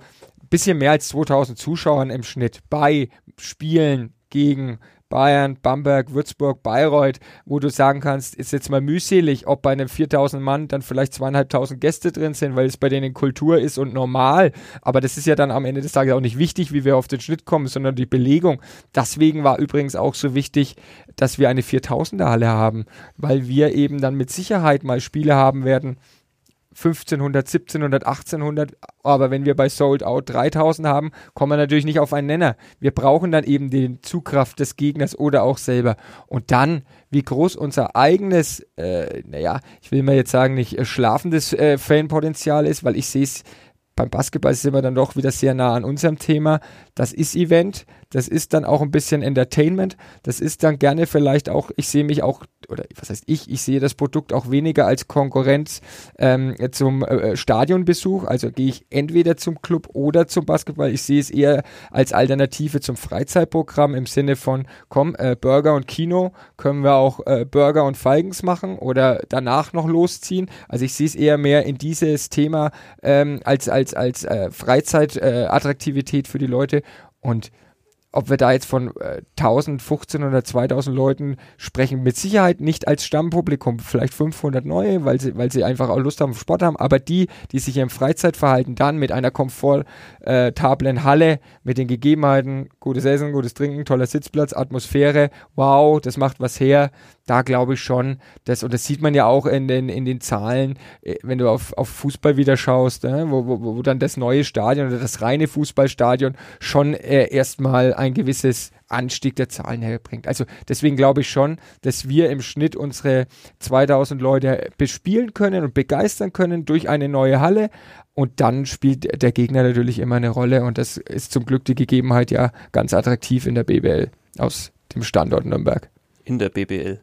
bisschen mehr als 2000 Zuschauern im Schnitt bei Spielen gegen Bayern, Bamberg, Würzburg, Bayreuth, wo du sagen kannst, ist jetzt mal mühselig, ob bei einem 4000 Mann dann vielleicht zweieinhalbtausend Gäste drin sind, weil es bei denen Kultur ist und normal. Aber das ist ja dann am Ende des Tages auch nicht wichtig, wie wir auf den Schnitt kommen, sondern die Belegung. Deswegen war übrigens auch so wichtig, dass wir eine 4000er Halle haben, weil wir eben dann mit Sicherheit mal Spiele haben werden, 1500, 1700, 1800, aber wenn wir bei Sold Out 3000 haben, kommen wir natürlich nicht auf einen Nenner. Wir brauchen dann eben die Zugkraft des Gegners oder auch selber. Und dann, wie groß unser eigenes, äh, naja, ich will mal jetzt sagen, nicht äh, schlafendes äh, Fanpotenzial ist, weil ich sehe es beim Basketball sind wir dann doch wieder sehr nah an unserem Thema. Das ist Event, das ist dann auch ein bisschen Entertainment, das ist dann gerne vielleicht auch, ich sehe mich auch, oder was heißt ich, ich sehe das Produkt auch weniger als Konkurrenz ähm, zum äh, Stadionbesuch, also gehe ich entweder zum Club oder zum Basketball, ich sehe es eher als Alternative zum Freizeitprogramm im Sinne von, komm, äh, Burger und Kino, können wir auch äh, Burger und Feigens machen oder danach noch losziehen, also ich sehe es eher mehr in dieses Thema ähm, als, als, als äh, Freizeitattraktivität für die Leute. Und ob wir da jetzt von äh, 1000, 15 oder 2000 Leuten sprechen, mit Sicherheit nicht als Stammpublikum, vielleicht 500 neue, weil sie, weil sie einfach auch Lust haben Sport haben, aber die, die sich im Freizeitverhalten dann mit einer komfortablen Halle, mit den Gegebenheiten, gutes Essen, gutes Trinken, toller Sitzplatz, Atmosphäre, wow, das macht was her, da glaube ich schon, dass, und das sieht man ja auch in den, in den Zahlen, äh, wenn du auf, auf Fußball wieder schaust, äh, wo, wo, wo dann das neue Stadion oder das reine Fußballstadion schon äh, erstmal ein gewisses Anstieg der Zahlen herbringt. Also deswegen glaube ich schon, dass wir im Schnitt unsere 2000 Leute bespielen können und begeistern können durch eine neue Halle. Und dann spielt der Gegner natürlich immer eine Rolle und das ist zum Glück die Gegebenheit ja ganz attraktiv in der BBL aus dem Standort Nürnberg. In der BBL.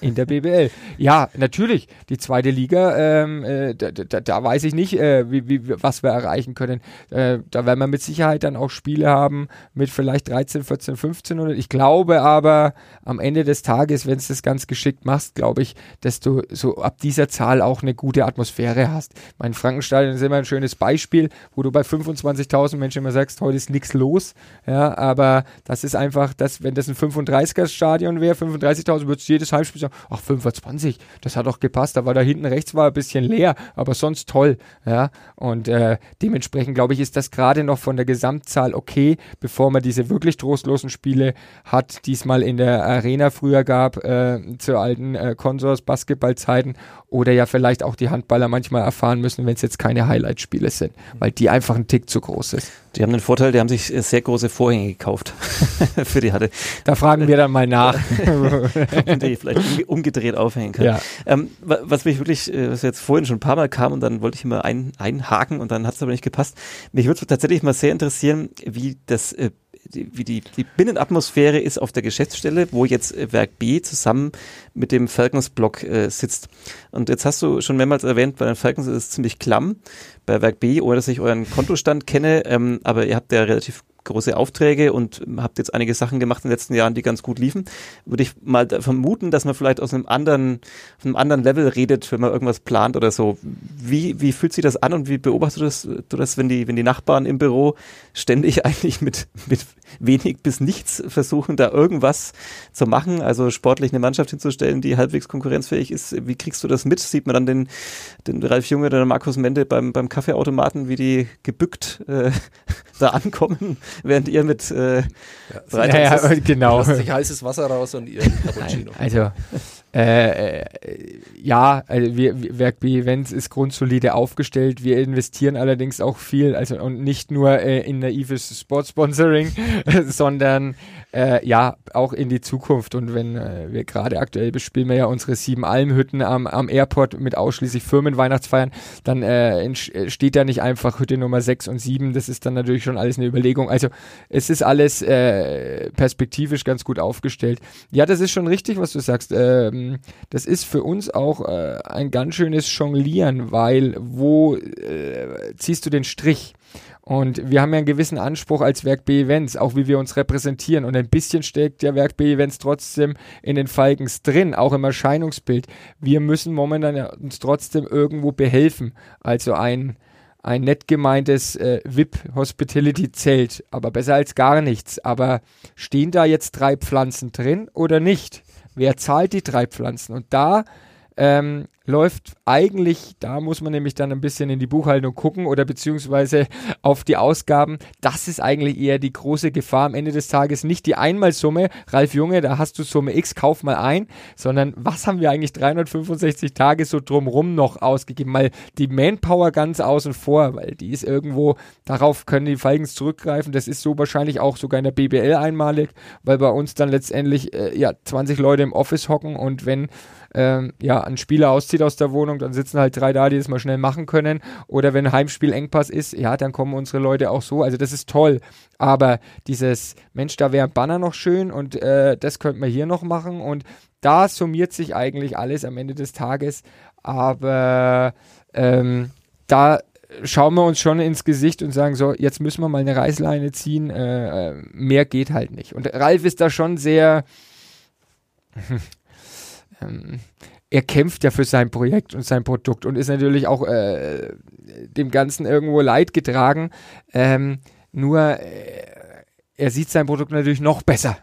In der BBL. Ja, natürlich. Die zweite Liga, ähm, äh, da, da, da, weiß ich nicht, äh, wie, wie, was wir erreichen können. Äh, da werden wir mit Sicherheit dann auch Spiele haben mit vielleicht 13, 14, 1500. Ich glaube aber am Ende des Tages, wenn du das ganz geschickt machst, glaube ich, dass du so ab dieser Zahl auch eine gute Atmosphäre hast. Mein Frankenstadion ist immer ein schönes Beispiel, wo du bei 25.000 Menschen immer sagst, heute ist nichts los. Ja, aber das ist einfach, dass, wenn das ein 35er Stadion wäre, 35.000 würdest du jedes das Heimspiel sagen, ach 25, das hat doch gepasst, war da hinten rechts war ein bisschen leer, aber sonst toll, ja. Und äh, dementsprechend glaube ich, ist das gerade noch von der Gesamtzahl okay, bevor man diese wirklich trostlosen Spiele hat, die es mal in der Arena früher gab, äh, zu alten äh, Konsors Basketballzeiten oder ja vielleicht auch die Handballer manchmal erfahren müssen, wenn es jetzt keine Highlight-Spiele sind, weil die einfach ein Tick zu groß ist. Die haben den Vorteil, die haben sich sehr große Vorhänge gekauft für die Halle. Da fragen wir dann mal nach. Ob man die vielleicht umgedreht aufhängen kann. Ja. Ähm, was mich wirklich, äh, was jetzt vorhin schon ein paar Mal kam und dann wollte ich immer ein, einhaken und dann hat es aber nicht gepasst. Mich würde tatsächlich mal sehr interessieren, wie das äh, die, wie die, die Binnenatmosphäre ist auf der Geschäftsstelle, wo jetzt äh, Werk B zusammen mit dem Falcons-Block äh, sitzt. Und jetzt hast du schon mehrmals erwähnt, bei den Falcons ist es ziemlich klamm, bei Werk B, ohne dass ich euren Kontostand kenne, ähm, aber ihr habt ja relativ große Aufträge und habt jetzt einige Sachen gemacht in den letzten Jahren, die ganz gut liefen, würde ich mal vermuten, dass man vielleicht aus einem anderen, einem anderen Level redet, wenn man irgendwas plant oder so. Wie, wie fühlt sich das an und wie beobachtest du das, du das wenn die, wenn die Nachbarn im Büro ständig eigentlich mit, mit wenig bis nichts versuchen, da irgendwas zu machen, also sportlich eine Mannschaft hinzustellen, die halbwegs konkurrenzfähig ist. Wie kriegst du das mit? Sieht man dann den, den Ralf Junge oder den Markus Mende beim, beim Kaffeeautomaten, wie die gebückt äh, da ankommen während ihr mit äh, ja, ja, ja, genau. sich heißes Wasser raus und ihr Cappuccino. Also äh, äh, ja, also wir, Werk B Events ist grundsolide aufgestellt. Wir investieren allerdings auch viel, also und nicht nur äh, in naives Sportsponsoring, sondern äh, ja, auch in die Zukunft. Und wenn äh, wir gerade aktuell bespielen wir ja unsere sieben Almhütten am, am Airport mit ausschließlich Firmenweihnachtsfeiern, dann äh, äh steht da nicht einfach Hütte Nummer sechs und sieben. Das ist dann natürlich schon alles eine Überlegung. Also es ist alles äh, perspektivisch ganz gut aufgestellt. Ja, das ist schon richtig, was du sagst. Ähm, das ist für uns auch äh, ein ganz schönes Jonglieren, weil wo äh, ziehst du den Strich? Und wir haben ja einen gewissen Anspruch als Werk B Events, auch wie wir uns repräsentieren. Und ein bisschen steckt ja Werk B Events trotzdem in den Falkens drin, auch im Erscheinungsbild. Wir müssen momentan uns trotzdem irgendwo behelfen. Also ein, ein nett gemeintes äh, VIP-Hospitality-Zelt, aber besser als gar nichts. Aber stehen da jetzt drei Pflanzen drin oder nicht? Wer zahlt die drei Pflanzen? Und da ähm, läuft eigentlich, da muss man nämlich dann ein bisschen in die Buchhaltung gucken oder beziehungsweise auf die Ausgaben. Das ist eigentlich eher die große Gefahr am Ende des Tages. Nicht die Einmalsumme, Ralf Junge, da hast du Summe X, kauf mal ein, sondern was haben wir eigentlich 365 Tage so drumrum noch ausgegeben? Mal die Manpower ganz außen vor, weil die ist irgendwo, darauf können die Falcons zurückgreifen. Das ist so wahrscheinlich auch sogar in der BBL einmalig, weil bei uns dann letztendlich äh, ja 20 Leute im Office hocken und wenn ähm, ja, ein Spieler auszieht aus der Wohnung, dann sitzen halt drei da, die das mal schnell machen können. Oder wenn Heimspiel Engpass ist, ja, dann kommen unsere Leute auch so. Also das ist toll. Aber dieses, Mensch, da wäre ein Banner noch schön und äh, das könnte man hier noch machen. Und da summiert sich eigentlich alles am Ende des Tages. Aber ähm, da schauen wir uns schon ins Gesicht und sagen so, jetzt müssen wir mal eine Reißleine ziehen. Äh, äh mehr geht halt nicht. Und Ralf ist da schon sehr ähm, er kämpft ja für sein Projekt und sein Produkt und ist natürlich auch äh, dem Ganzen irgendwo leid getragen. Ähm, nur äh, er sieht sein Produkt natürlich noch besser.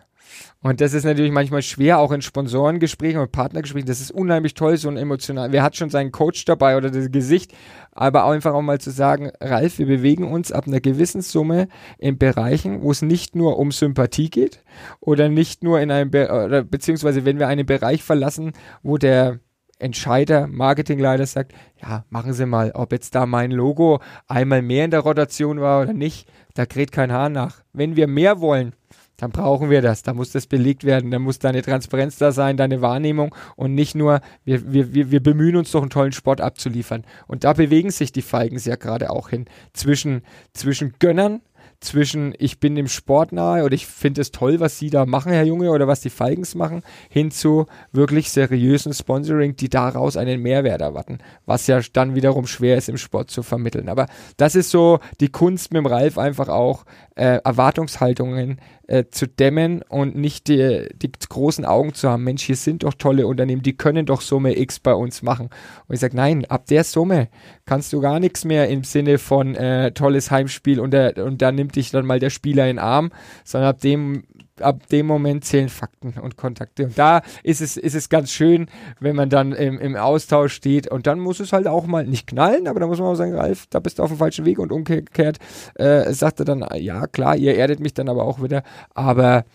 Und das ist natürlich manchmal schwer, auch in Sponsorengesprächen und Partnergesprächen. Das ist unheimlich toll, so ein emotional. Wer hat schon seinen Coach dabei oder das Gesicht? Aber auch einfach auch mal zu sagen, Ralf, wir bewegen uns ab einer gewissen Summe in Bereichen, wo es nicht nur um Sympathie geht oder nicht nur in einem, Be oder beziehungsweise wenn wir einen Bereich verlassen, wo der Entscheider, Marketingleiter sagt, ja, machen Sie mal, ob jetzt da mein Logo einmal mehr in der Rotation war oder nicht, da kräht kein Haar nach. Wenn wir mehr wollen, dann brauchen wir das. Da muss das belegt werden. Da muss deine Transparenz da sein, deine Wahrnehmung und nicht nur, wir, wir, wir, bemühen uns doch einen tollen Sport abzuliefern. Und da bewegen sich die Falkens ja gerade auch hin. Zwischen, zwischen Gönnern, zwischen ich bin dem Sport nahe oder ich finde es toll, was Sie da machen, Herr Junge, oder was die Falkens machen, hin zu wirklich seriösen Sponsoring, die daraus einen Mehrwert erwarten, was ja dann wiederum schwer ist im Sport zu vermitteln. Aber das ist so die Kunst mit dem Ralf einfach auch, äh, Erwartungshaltungen äh, zu dämmen und nicht die, die großen Augen zu haben. Mensch, hier sind doch tolle Unternehmen, die können doch Summe X bei uns machen. Und ich sage, nein, ab der Summe kannst du gar nichts mehr im Sinne von äh, tolles Heimspiel und, der, und da nimmt dich dann mal der Spieler in den Arm, sondern ab dem ab dem Moment zählen Fakten und Kontakte. Und da ist es, ist es ganz schön, wenn man dann im, im Austausch steht und dann muss es halt auch mal nicht knallen, aber da muss man auch sagen, Ralf, da bist du auf dem falschen Weg und umgekehrt äh, sagt er dann, ja klar, ihr erdet mich dann aber auch wieder, aber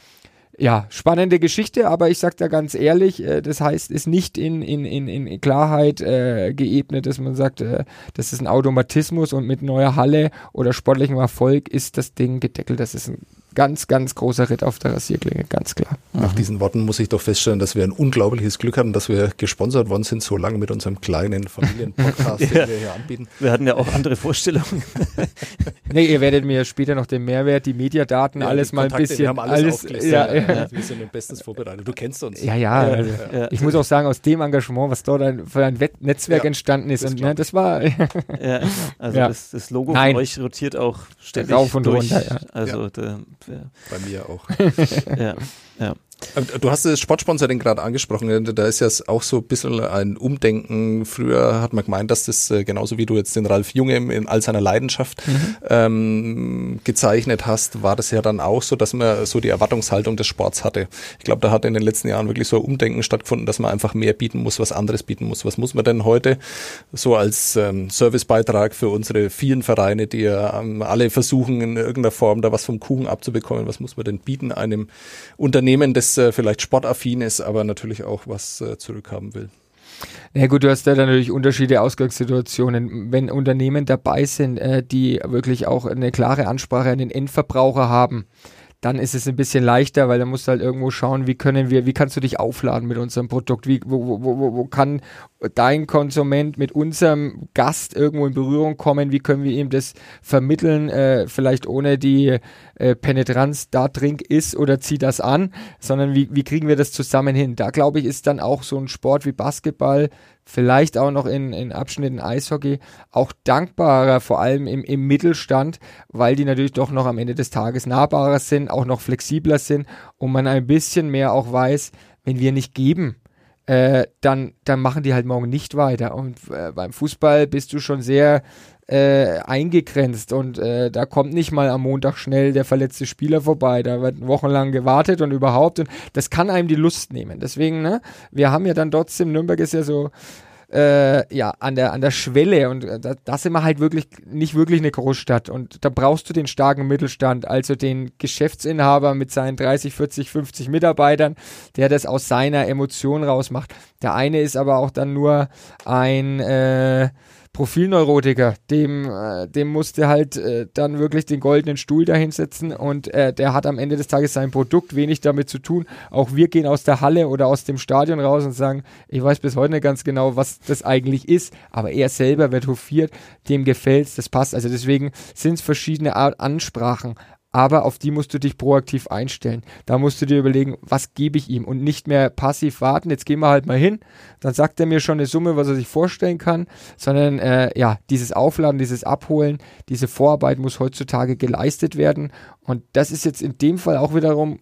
ja, spannende Geschichte, aber ich sag da ganz ehrlich, äh, das heißt, ist nicht in, in, in, in Klarheit äh, geebnet, dass man sagt, äh, das ist ein Automatismus und mit neuer Halle oder sportlichem Erfolg ist das Ding gedeckelt. Das ist ein ganz, ganz großer Ritt auf der Rasierklinge, ganz klar. Nach diesen Worten muss ich doch feststellen, dass wir ein unglaubliches Glück hatten, dass wir gesponsert worden sind, so lange mit unserem kleinen Familienpodcast, Ja. den wir hier anbieten. Wir hatten ja auch andere Vorstellungen. Nee, ihr werdet mir später noch den Mehrwert, die Mediadaten, Ja, alles die mal ein bisschen, Wir haben alles, aufgelistet. ja, ja, Ja, Wir sind bestens vorbereitet. Du kennst uns. Ja, ja. Ja, also, ja. Ich muss auch sagen, aus dem Engagement, was dort ein, für ein Netzwerk Ja, entstanden ist, das und glaub ne, das war, Ja, also Ja. Das, das Logo Nein. von euch rotiert auch ständig Rauf und durch. runter, ja. Also der, der, Bei mir auch. ja, ja. Du hast das Sportsponsoring gerade angesprochen. Da ist ja auch so ein bisschen ein Umdenken. Früher hat man gemeint, dass das äh, genauso wie du jetzt den Ralf Junge in, all seiner Leidenschaft ähm, gezeichnet hast, war das ja dann auch so, dass man so die Erwartungshaltung des Sports hatte. Ich glaube, da hat in den letzten Jahren wirklich so ein Umdenken stattgefunden, dass man einfach mehr bieten muss, was anderes bieten muss. Was muss man denn heute so als ähm, Servicebeitrag für unsere vielen Vereine, die ja ähm, alle versuchen, in irgendeiner Form da was vom Kuchen abzubekommen? Was muss man denn bieten einem Unternehmen, das äh, vielleicht sportaffin ist, aber natürlich auch was äh, zurückhaben will? Ja gut, du hast da natürlich Unterschiede, Ausgangssituationen. Wenn Unternehmen dabei sind, äh, die wirklich auch eine klare Ansprache an den Endverbraucher haben, dann ist es ein bisschen leichter, weil da musst du halt irgendwo schauen, wie können wir, wie kannst du dich aufladen mit unserem Produkt, wie, wo, wo, wo, wo kann dein Konsument mit unserem Gast irgendwo in Berührung kommen, wie können wir ihm das vermitteln, äh, vielleicht ohne die äh, Penetranz, da trink ist oder zieh das an, sondern wie, wie kriegen wir das zusammen hin? Da glaube ich, ist dann auch so ein Sport wie Basketball, vielleicht auch noch in, in Abschnitten Eishockey, auch dankbarer, vor allem im, im Mittelstand, weil die natürlich doch noch am Ende des Tages nahbarer sind, auch noch flexibler sind und man ein bisschen mehr auch weiß, wenn wir nicht geben, äh, dann, dann machen die halt morgen nicht weiter. Und äh, beim Fußball bist du schon sehr äh, eingegrenzt und äh, da kommt nicht mal am Montag schnell der verletzte Spieler vorbei. Da wird wochenlang gewartet und überhaupt. Und das kann einem die Lust nehmen. Deswegen, ne, wir haben ja dann trotzdem, Nürnberg ist ja so äh, ja, an der, an der Schwelle und äh, da, da sind wir halt wirklich nicht wirklich eine Großstadt und da brauchst du den starken Mittelstand, also den Geschäftsinhaber mit seinen 30, 40, 50 Mitarbeitern, der das aus seiner Emotion rausmacht. Der eine ist aber auch dann nur ein äh, Profilneurotiker, dem, äh, dem musste halt äh, dann wirklich den goldenen Stuhl dahinsetzen und äh, der hat am Ende des Tages sein Produkt wenig damit zu tun. Auch wir gehen aus der Halle oder aus dem Stadion raus und sagen, ich weiß bis heute nicht ganz genau, was das eigentlich ist, aber er selber wird hofiert, dem gefällt's, das passt. Also deswegen sind es verschiedene Art Ansprachen aber auf die musst du dich proaktiv einstellen. Da musst du dir überlegen, was gebe ich ihm? Und nicht mehr passiv warten, jetzt gehen wir halt mal hin, dann sagt er mir schon eine Summe, was er sich vorstellen kann, sondern äh, ja, dieses Aufladen, dieses Abholen, diese Vorarbeit muss heutzutage geleistet werden. Und das ist jetzt in dem Fall auch wiederum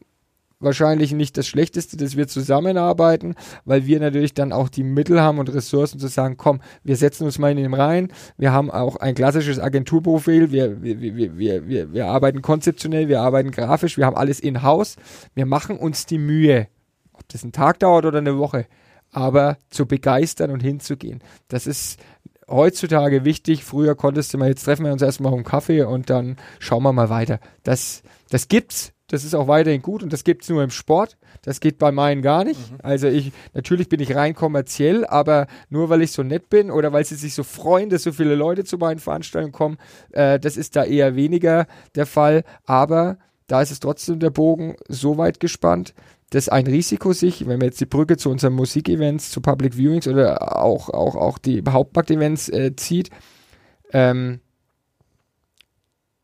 wahrscheinlich nicht das Schlechteste, dass wir zusammenarbeiten, weil wir natürlich dann auch die Mittel haben und Ressourcen zu sagen, komm, wir setzen uns mal in den rein. Wir haben auch ein klassisches Agenturprofil. Wir, wir, wir, wir, wir, wir arbeiten konzeptionell, wir arbeiten grafisch, wir haben alles in-house. Wir machen uns die Mühe, ob das ein Tag dauert oder eine Woche, aber zu begeistern und hinzugehen. Das ist heutzutage wichtig. Früher konntest du mal, jetzt treffen wir uns erstmal um Kaffee und dann schauen wir mal weiter. Das, das gibt's. Das ist auch weiterhin gut und das gibt's nur im Sport. Das geht bei meinen gar nicht. Also ich, natürlich bin ich rein kommerziell, aber nur weil ich so nett bin oder weil sie sich so freuen, dass so viele Leute zu meinen Veranstaltungen kommen, äh, das ist da eher weniger der Fall. Aber da ist es trotzdem der Bogen so weit gespannt, dass ein Risiko sich, wenn man jetzt die Brücke zu unseren Musikevents, zu Public Viewings oder auch, auch, auch die Hauptmarkt-Events äh, zieht, ähm,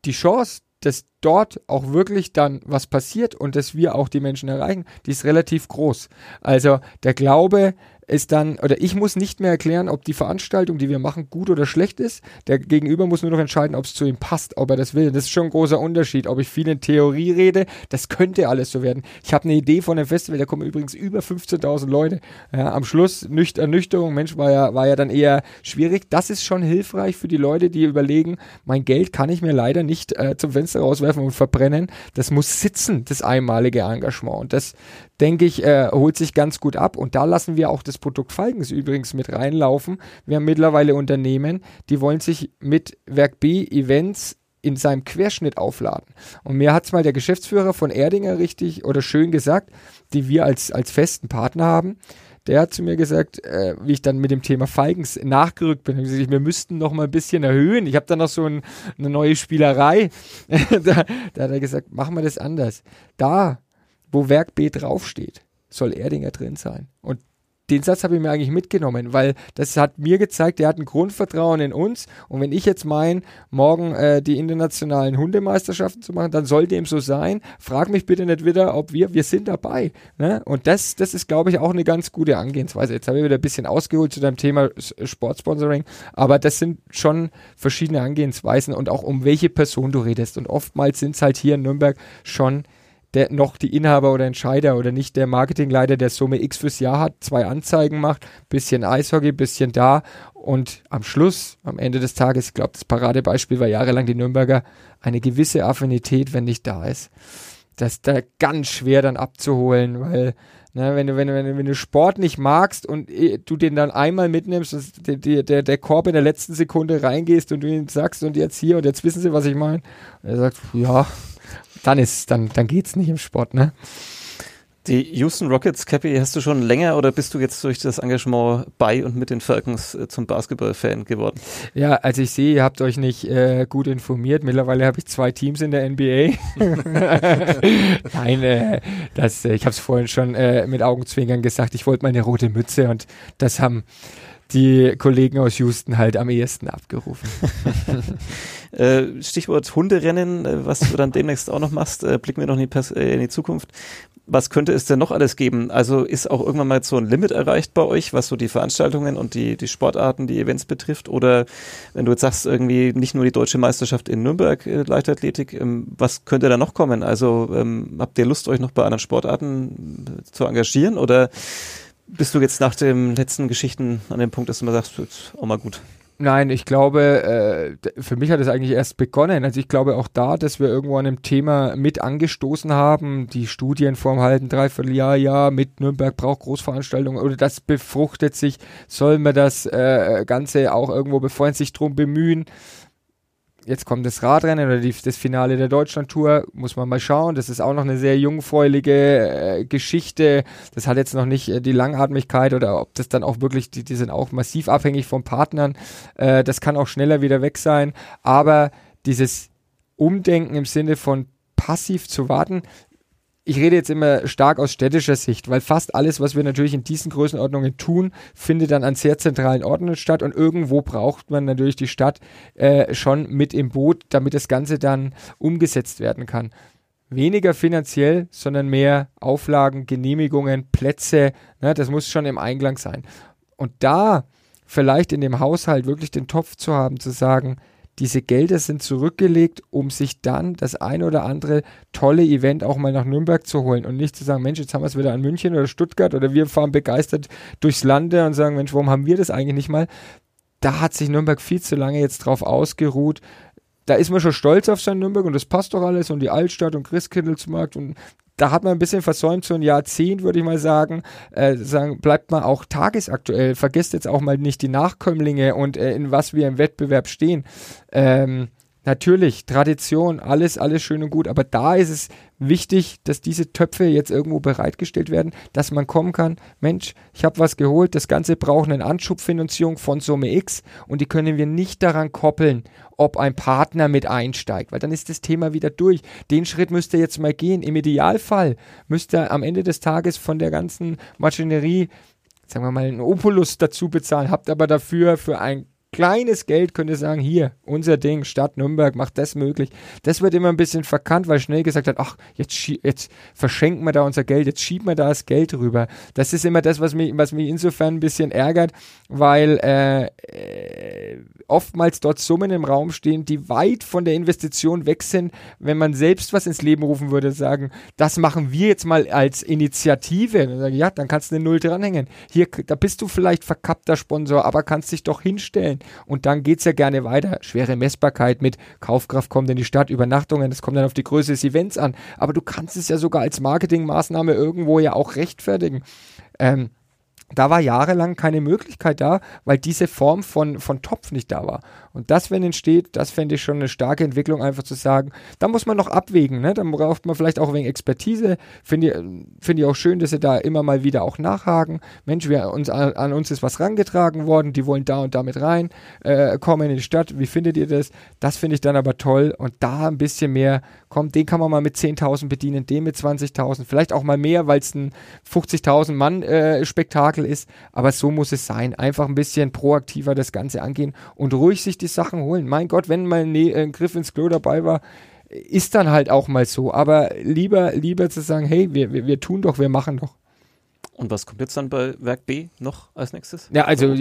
die Chance, dass dort auch wirklich dann was passiert und dass wir auch die Menschen erreichen, die ist relativ groß. Also der Glaube, ist dann, oder ich muss nicht mehr erklären, ob die Veranstaltung, die wir machen, gut oder schlecht ist. Der Gegenüber muss nur noch entscheiden, ob es zu ihm passt, ob er das will. Das ist schon ein großer Unterschied. Ob ich viel in Theorie rede, das könnte alles so werden. Ich habe eine Idee von einem Festival, da kommen übrigens über 15.000 Leute. Ja, am Schluss Nücht Ernüchterung, Mensch, war ja, war ja dann eher schwierig. Das ist schon hilfreich für die Leute, die überlegen, mein Geld kann ich mir leider nicht äh, zum Fenster rauswerfen und verbrennen. Das muss sitzen, das einmalige Engagement. Und das, denke ich, äh, holt sich ganz gut ab. Und da lassen wir auch das Produkt Falkens übrigens mit reinlaufen. Wir haben mittlerweile Unternehmen, die wollen sich mit Werk B Events in seinem Querschnitt aufladen. Und mir hat es mal der Geschäftsführer von Erdinger richtig oder schön gesagt, die wir als, als festen Partner haben. Der hat zu mir gesagt, äh, wie ich dann mit dem Thema Feigens nachgerückt bin, gesagt, wir müssten noch mal ein bisschen erhöhen. Ich habe dann noch so ein, eine neue Spielerei. da, da hat er gesagt, machen wir das anders. Da wo Werk B draufsteht, soll Erdinger drin sein. Und den Satz habe ich mir eigentlich mitgenommen, weil das hat mir gezeigt, er hat ein Grundvertrauen in uns. Und wenn ich jetzt meine, morgen äh, die internationalen Hundemeisterschaften zu machen, dann soll dem so sein. Frag mich bitte nicht wieder, ob wir, wir sind dabei. Ne? Und das, das ist, glaube ich, auch eine ganz gute Angehensweise. Jetzt habe ich wieder ein bisschen ausgeholt zu deinem Thema Sportsponsoring, aber das sind schon verschiedene Angehensweisen und auch um welche Person du redest. Und oftmals sind es halt hier in Nürnberg schon der noch die Inhaber oder Entscheider oder nicht der Marketingleiter, der Summe X fürs Jahr hat, zwei Anzeigen macht, bisschen Eishockey, bisschen da und am Schluss, am Ende des Tages, ich glaube, das Paradebeispiel war jahrelang die Nürnberger, eine gewisse Affinität, wenn nicht da ist. Das ist da ganz schwer dann abzuholen, weil Ne, wenn, du, wenn, du, wenn, du, Sport nicht magst und eh, du den dann einmal mitnimmst, dass der, der, der Korb in der letzten Sekunde reingehst und du ihm sagst und jetzt hier und jetzt wissen sie, was ich meine. Und er sagt, ja, dann ist, dann, dann geht's nicht im Sport, ne? Die Houston Rockets, Cappy, hast du schon länger oder bist du jetzt durch das Engagement bei und mit den Falcons äh, zum Basketball-Fan geworden? Ja, also ich sehe, ihr habt euch nicht äh, gut informiert. Mittlerweile habe ich zwei Teams in der NBA. Nein, äh, das, äh, ich habe es vorhin schon äh, mit Augenzwinkern gesagt, ich wollte meine rote Mütze und das haben die Kollegen aus Houston halt am ehesten abgerufen. Äh, Stichwort Hunderennen, äh, was du dann demnächst auch noch machst, äh, blicken wir noch in die, Zukunft. Was könnte es denn noch alles geben? Also ist auch irgendwann mal so ein Limit erreicht bei euch, was so die Veranstaltungen und die, die Sportarten, die Events betrifft? Oder wenn du jetzt sagst, irgendwie nicht nur die deutsche Meisterschaft in Nürnberg Leichtathletik, ähm, was könnte da noch kommen? Also ähm, habt ihr Lust, euch noch bei anderen Sportarten zu engagieren? Oder bist du jetzt nach den letzten Geschichten an dem Punkt, dass du mal sagst, jetzt auch mal gut? Nein, ich glaube, äh, für mich hat es eigentlich erst begonnen. Also ich glaube auch da, dass wir irgendwo an einem Thema mit angestoßen haben. Die Studien vor einem halben, dreiviertel Jahr, ja, mit Nürnberg braucht Großveranstaltungen oder das befruchtet sich. Sollen wir das äh, Ganze auch irgendwo befreuen, sich drum bemühen? Jetzt kommt das Radrennen oder die, das Finale der Deutschlandtour, muss man mal schauen. Das ist auch noch eine sehr jungfräulige äh, Geschichte. Das hat jetzt noch nicht äh, die Langatmigkeit oder ob das dann auch wirklich, die, die sind auch massiv abhängig von Partnern. Äh, das kann auch schneller wieder weg sein. Aber dieses Umdenken im Sinne von passiv zu warten, ich rede jetzt immer stark aus städtischer Sicht, weil fast alles, was wir natürlich in diesen Größenordnungen tun, findet dann an sehr zentralen Orten statt und irgendwo braucht man natürlich die Stadt äh, schon mit im Boot, damit das Ganze dann umgesetzt werden kann. Weniger finanziell, sondern mehr Auflagen, Genehmigungen, Plätze, ne, das muss schon im Einklang sein. Und da vielleicht in dem Haushalt wirklich den Topf zu haben, zu sagen, diese Gelder sind zurückgelegt, um sich dann das ein oder andere tolle Event auch mal nach Nürnberg zu holen und nicht zu sagen, Mensch, jetzt haben wir es wieder an München oder Stuttgart oder wir fahren begeistert durchs Lande und sagen, Mensch, warum haben wir das eigentlich nicht mal? Da hat sich Nürnberg viel zu lange jetzt drauf ausgeruht. Da ist man schon stolz auf sein Nürnberg und das passt doch alles und die Altstadt und Christkindlesmarkt und da hat man ein bisschen versäumt, so ein Jahrzehnt, würde ich mal sagen. Äh, sagen, bleibt man auch tagesaktuell. Vergesst jetzt auch mal nicht die Nachkömmlinge und äh, in was wir im Wettbewerb stehen. Ähm, natürlich, Tradition, alles, alles schön und gut, aber da ist es wichtig, dass diese Töpfe jetzt irgendwo bereitgestellt werden, dass man kommen kann, Mensch, ich habe was geholt, das Ganze braucht eine Anschubfinanzierung von Summe X und die können wir nicht daran koppeln, ob ein Partner mit einsteigt, weil dann ist das Thema wieder durch. Den Schritt müsst ihr jetzt mal gehen. Im Idealfall müsst ihr am Ende des Tages von der ganzen Maschinerie, sagen wir mal, einen Opulus dazu bezahlen, habt aber dafür für ein kleines Geld könnte sagen, hier, unser Ding, Stadt Nürnberg macht das möglich. Das wird immer ein bisschen verkannt, weil schnell gesagt hat, ach, jetzt, jetzt verschenken wir da unser Geld, jetzt schieben wir da das Geld rüber. Das ist immer das, was mich, was mich insofern ein bisschen ärgert, weil äh, äh, oftmals dort Summen im Raum stehen, die weit von der Investition weg sind, wenn man selbst was ins Leben rufen würde, sagen, das machen wir jetzt mal als Initiative. Dann sage ja, dann kannst du eine Null dranhängen. Hier, da bist du vielleicht verkappter Sponsor, aber kannst dich doch hinstellen. Und dann geht es ja gerne weiter. Schwere Messbarkeit mit Kaufkraft kommt in die Stadt, Übernachtungen, das kommt dann auf die Größe des Events an. Aber du kannst es ja sogar als Marketingmaßnahme irgendwo ja auch rechtfertigen. Ähm, da war jahrelang keine Möglichkeit da, weil diese Form von, von Topf nicht da war. Und das, wenn entsteht, das fände ich schon eine starke Entwicklung, einfach zu sagen, da muss man noch abwägen, ne? dann braucht man vielleicht auch wegen Expertise. Finde ich, find ich auch schön, dass sie da immer mal wieder auch nachhaken. Mensch, wir, uns, an, an uns ist was rangetragen worden, die wollen da und damit rein, äh, kommen in die Stadt, wie findet ihr das? Das finde ich dann aber toll und da ein bisschen mehr, kommt, den kann man mal mit 10.000 bedienen, den mit 20.000, vielleicht auch mal mehr, weil es ein 50.000 Mann äh, Spektakel ist, aber so muss es sein. Einfach ein bisschen proaktiver das Ganze angehen und ruhig sich die die Sachen holen. Mein Gott, wenn mal ein, Griff ins Klo dabei war, ist dann halt auch mal so. Aber lieber, lieber zu sagen, hey, wir, wir, wir tun doch, wir machen doch. Und was kommt jetzt dann bei Werk B noch als nächstes? Ja, also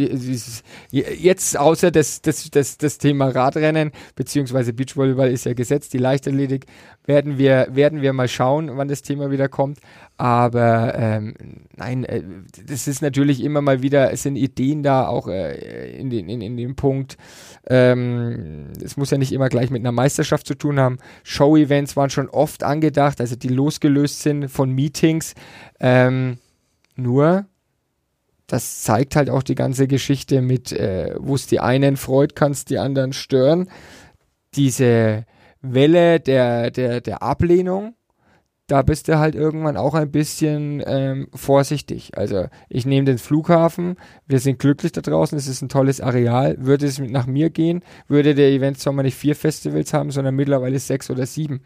jetzt außer das, das, das, das Thema Radrennen, beziehungsweise Beachvolleyball ist ja gesetzt, die Leichtathletik, werden wir, werden wir mal schauen, wann das Thema wieder kommt. Aber ähm, nein, äh, das ist natürlich immer mal wieder, es sind Ideen da, auch äh, in, den, in, in dem Punkt. Ähm, es muss ja nicht immer gleich mit einer Meisterschaft zu tun haben. Show-Events waren schon oft angedacht, also die losgelöst sind von Meetings. Ähm, nur, das zeigt halt auch die ganze Geschichte mit, äh, wo es die einen freut, kann es die anderen stören. Diese Welle der, der, der Ablehnung, da bist du halt irgendwann auch ein bisschen ähm, vorsichtig. Also ich nehme den Flughafen, wir sind glücklich da draußen, es ist ein tolles Areal. Würde es nach mir gehen, würde der Event Sommer nicht vier Festivals haben, sondern mittlerweile sechs oder sieben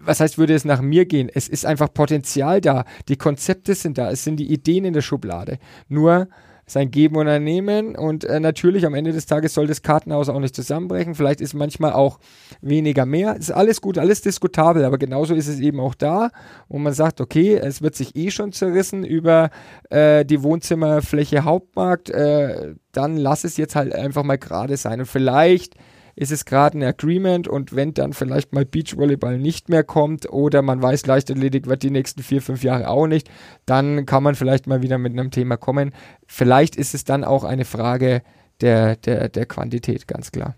was heißt, würde es nach mir gehen? Es ist einfach Potenzial da. Die Konzepte sind da. Es sind die Ideen in der Schublade. Nur sein Geben und Ernehmen und äh, natürlich am Ende des Tages soll das Kartenhaus auch nicht zusammenbrechen. Vielleicht ist manchmal auch weniger mehr. Ist alles gut, alles diskutabel, aber genauso ist es eben auch da, wo man sagt, okay, es wird sich eh schon zerrissen über äh, die Wohnzimmerfläche Hauptmarkt. Äh, dann lass es jetzt halt einfach mal gerade sein und vielleicht ist es gerade ein Agreement und wenn dann vielleicht mal Beachvolleyball nicht mehr kommt oder man weiß, Leichtathletik wird die nächsten vier, fünf Jahre auch nicht, dann kann man vielleicht mal wieder mit einem Thema kommen. Vielleicht ist es dann auch eine Frage der, der, der Quantität, ganz klar.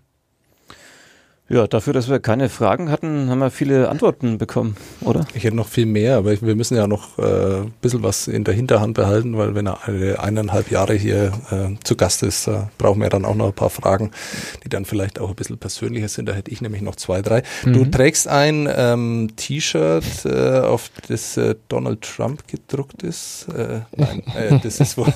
Ja, dafür, dass wir keine Fragen hatten, haben wir viele Antworten bekommen, oder? Ich hätte noch viel mehr, aber wir müssen ja noch äh, ein bisschen was in der Hinterhand behalten, weil wenn er eine, eineinhalb Jahre hier äh, zu Gast ist, äh, brauchen wir dann auch noch ein paar Fragen, die dann vielleicht auch ein bisschen persönlicher sind. Da hätte ich nämlich noch zwei, drei. Mhm. Du trägst ein ähm, T-Shirt, äh, auf das äh, Donald Trump gedruckt ist. Äh, nein, äh, das ist wohl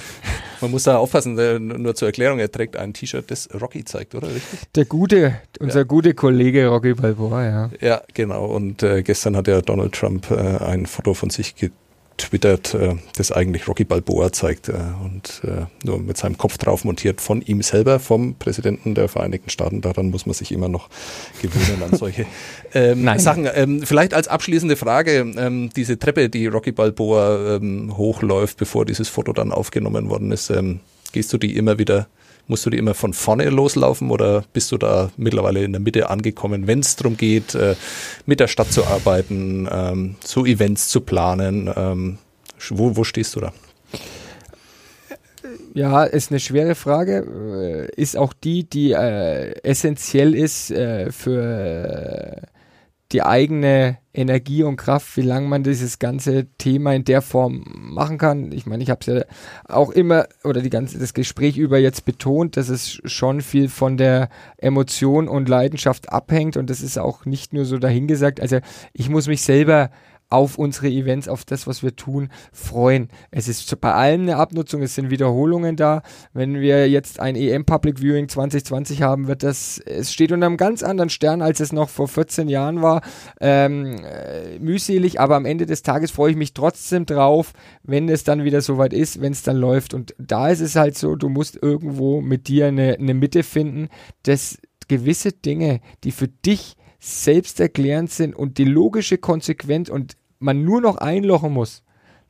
Man muss da aufpassen, nur zur Erklärung, er trägt ein T-Shirt, das Rocky zeigt, oder? Richtig? Der gute, unser ja. gute Kollege Rocky Balboa, ja. Ja, genau. Und äh, gestern hat ja Donald Trump äh, ein Foto von sich getragen twittert, äh, das eigentlich Rocky Balboa zeigt äh, und äh, nur mit seinem Kopf drauf montiert von ihm selber, vom Präsidenten der Vereinigten Staaten. Daran muss man sich immer noch gewöhnen an solche ähm, Sachen. Ähm, vielleicht als abschließende Frage, ähm, diese Treppe, die Rocky Balboa ähm, hochläuft, bevor dieses Foto dann aufgenommen worden ist, ähm, gehst du die immer wieder Musst du die immer von vorne loslaufen oder bist du da mittlerweile in der Mitte angekommen, wenn es darum geht, äh, mit der Stadt zu arbeiten, ähm, so Events zu planen? Ähm, wo, wo stehst du da? Ja, ist eine schwere Frage. Äh, ist auch die, die äh, essentiell ist äh, für die eigene Energie und Kraft, wie lange man dieses ganze Thema in der Form machen kann. Ich meine, ich habe es ja auch immer oder die ganze das Gespräch über jetzt betont, dass es schon viel von der Emotion und Leidenschaft abhängt und das ist auch nicht nur so dahingesagt. Also ich muss mich selber auf unsere Events, auf das, was wir tun, freuen. Es ist bei allem eine Abnutzung, es sind Wiederholungen da. Wenn wir jetzt ein EM Public Viewing 2020 haben, wird das, es steht unter einem ganz anderen Stern, als es noch vor 14 Jahren war. Ähm, äh, mühselig, aber am Ende des Tages freue ich mich trotzdem drauf, wenn es dann wieder soweit ist, wenn es dann läuft. Und da ist es halt so, du musst irgendwo mit dir eine, eine Mitte finden, dass gewisse Dinge, die für dich selbsterklärend sind und die logische Konsequenz und man nur noch einlochen muss,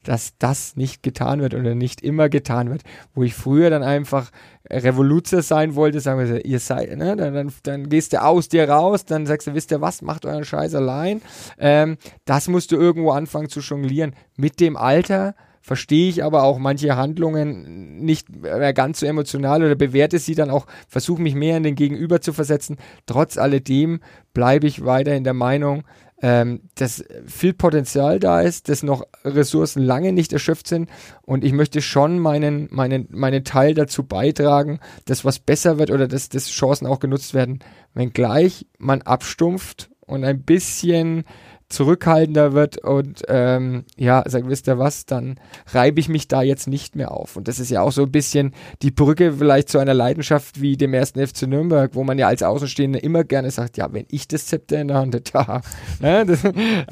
dass das nicht getan wird oder nicht immer getan wird. Wo ich früher dann einfach Revoluzer sein wollte, sagen wir, ihr seid, ne, dann, dann, dann gehst du aus dir raus, dann sagst du, wisst ihr was, macht euren Scheiß allein. Ähm, das musst du irgendwo anfangen zu jonglieren. Mit dem Alter verstehe ich aber auch manche Handlungen nicht mehr ganz so emotional oder bewerte sie dann auch, versuche mich mehr in den Gegenüber zu versetzen. Trotz alledem bleibe ich weiter in der Meinung, ähm, dass viel Potenzial da ist, dass noch Ressourcen lange nicht erschöpft sind und ich möchte schon meinen, meinen, meinen Teil dazu beitragen, dass was besser wird oder dass, dass Chancen auch genutzt werden, wenngleich man abstumpft und ein bisschen zurückhaltender wird und ähm, ja, sagt, wisst ihr was, dann reibe ich mich da jetzt nicht mehr auf. Und das ist ja auch so ein bisschen die Brücke vielleicht zu einer Leidenschaft wie dem ersten FC Nürnberg, wo man ja als Außenstehender immer gerne sagt, ja, wenn ich das Zepter in der Hand hätte, ja. Ne, das,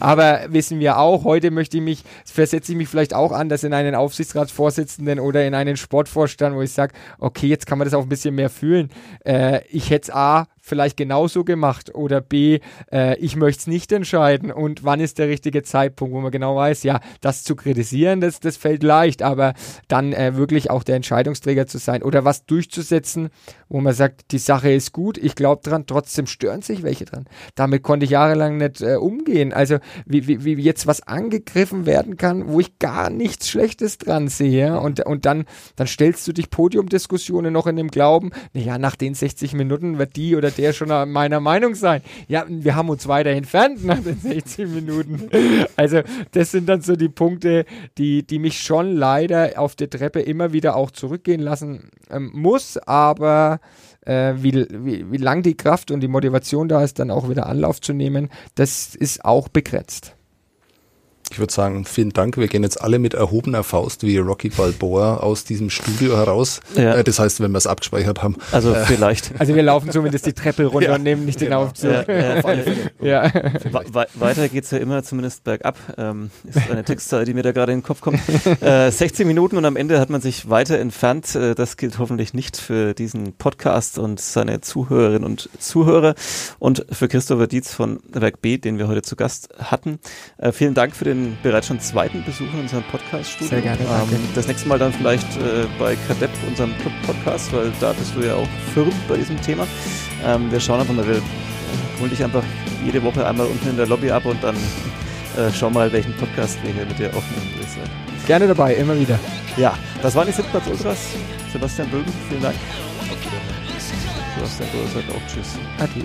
aber wissen wir auch, heute möchte ich mich, versetze ich mich vielleicht auch anders in einen Aufsichtsratsvorsitzenden oder in einen Sportvorstand, wo ich sage, okay, jetzt kann man das auch ein bisschen mehr fühlen. Äh, ich hätte es A, vielleicht genauso gemacht oder B, äh, ich möchte es nicht entscheiden und wann ist der richtige Zeitpunkt, wo man genau weiß, ja, das zu kritisieren, das, das fällt leicht, aber dann äh, wirklich auch der Entscheidungsträger zu sein oder was durchzusetzen, wo man sagt, die Sache ist gut, ich glaube dran, trotzdem stören sich welche dran. Damit konnte ich jahrelang nicht äh, umgehen. Also wie, wie, wie jetzt was angegriffen werden kann, wo ich gar nichts Schlechtes dran sehe und, und dann, dann stellst du dich Podiumdiskussionen noch in dem Glauben, naja, nach den 60 Minuten wird die oder der schon meiner Meinung sein. Ja, wir haben uns weiter entfernt nach den 60 Minuten. Also, das sind dann so die Punkte, die, die mich schon leider auf der Treppe immer wieder auch zurückgehen lassen ähm, muss, aber äh, wie, wie, wie lang die Kraft und die Motivation da ist, dann auch wieder Anlauf zu nehmen, das ist auch begrenzt. Ich würde sagen, vielen Dank. Wir gehen jetzt alle mit erhobener Faust wie Rocky Balboa aus diesem Studio heraus. Ja. Äh, das heißt, wenn wir es abgespeichert haben. Also äh, vielleicht. Also wir laufen zumindest die Treppe runter ja, und nehmen nicht genau. den Aufzug. Ja, ja, We weiter geht's ja immer zumindest bergab. Ähm, ist eine Textzeile, die mir da gerade in den Kopf kommt. Äh, 16 Minuten und am Ende hat man sich weiter entfernt. Äh, das gilt hoffentlich nicht für diesen Podcast und seine Zuhörerinnen und Zuhörer und für Christopher Dietz von Werk B, den wir heute zu Gast hatten. Äh, vielen Dank für den bereits schon zweiten Besuch in unserem Podcast-Studio. Sehr gerne. Ähm, das nächste Mal dann vielleicht äh, bei Kadepp, unserem Club-Podcast, weil da bist du ja auch firm bei diesem Thema. Ähm, wir schauen einfach mal, wir holen dich einfach jede Woche einmal unten in der Lobby ab und dann äh, schau mal, welchen Podcast wir hier mit dir aufnehmen. Gerne dabei, immer wieder. Ja, das waren die Sitzplatz Ultras. Sebastian Bögen, vielen Dank. Sebastian Bögen sagt auch Tschüss. Adieu.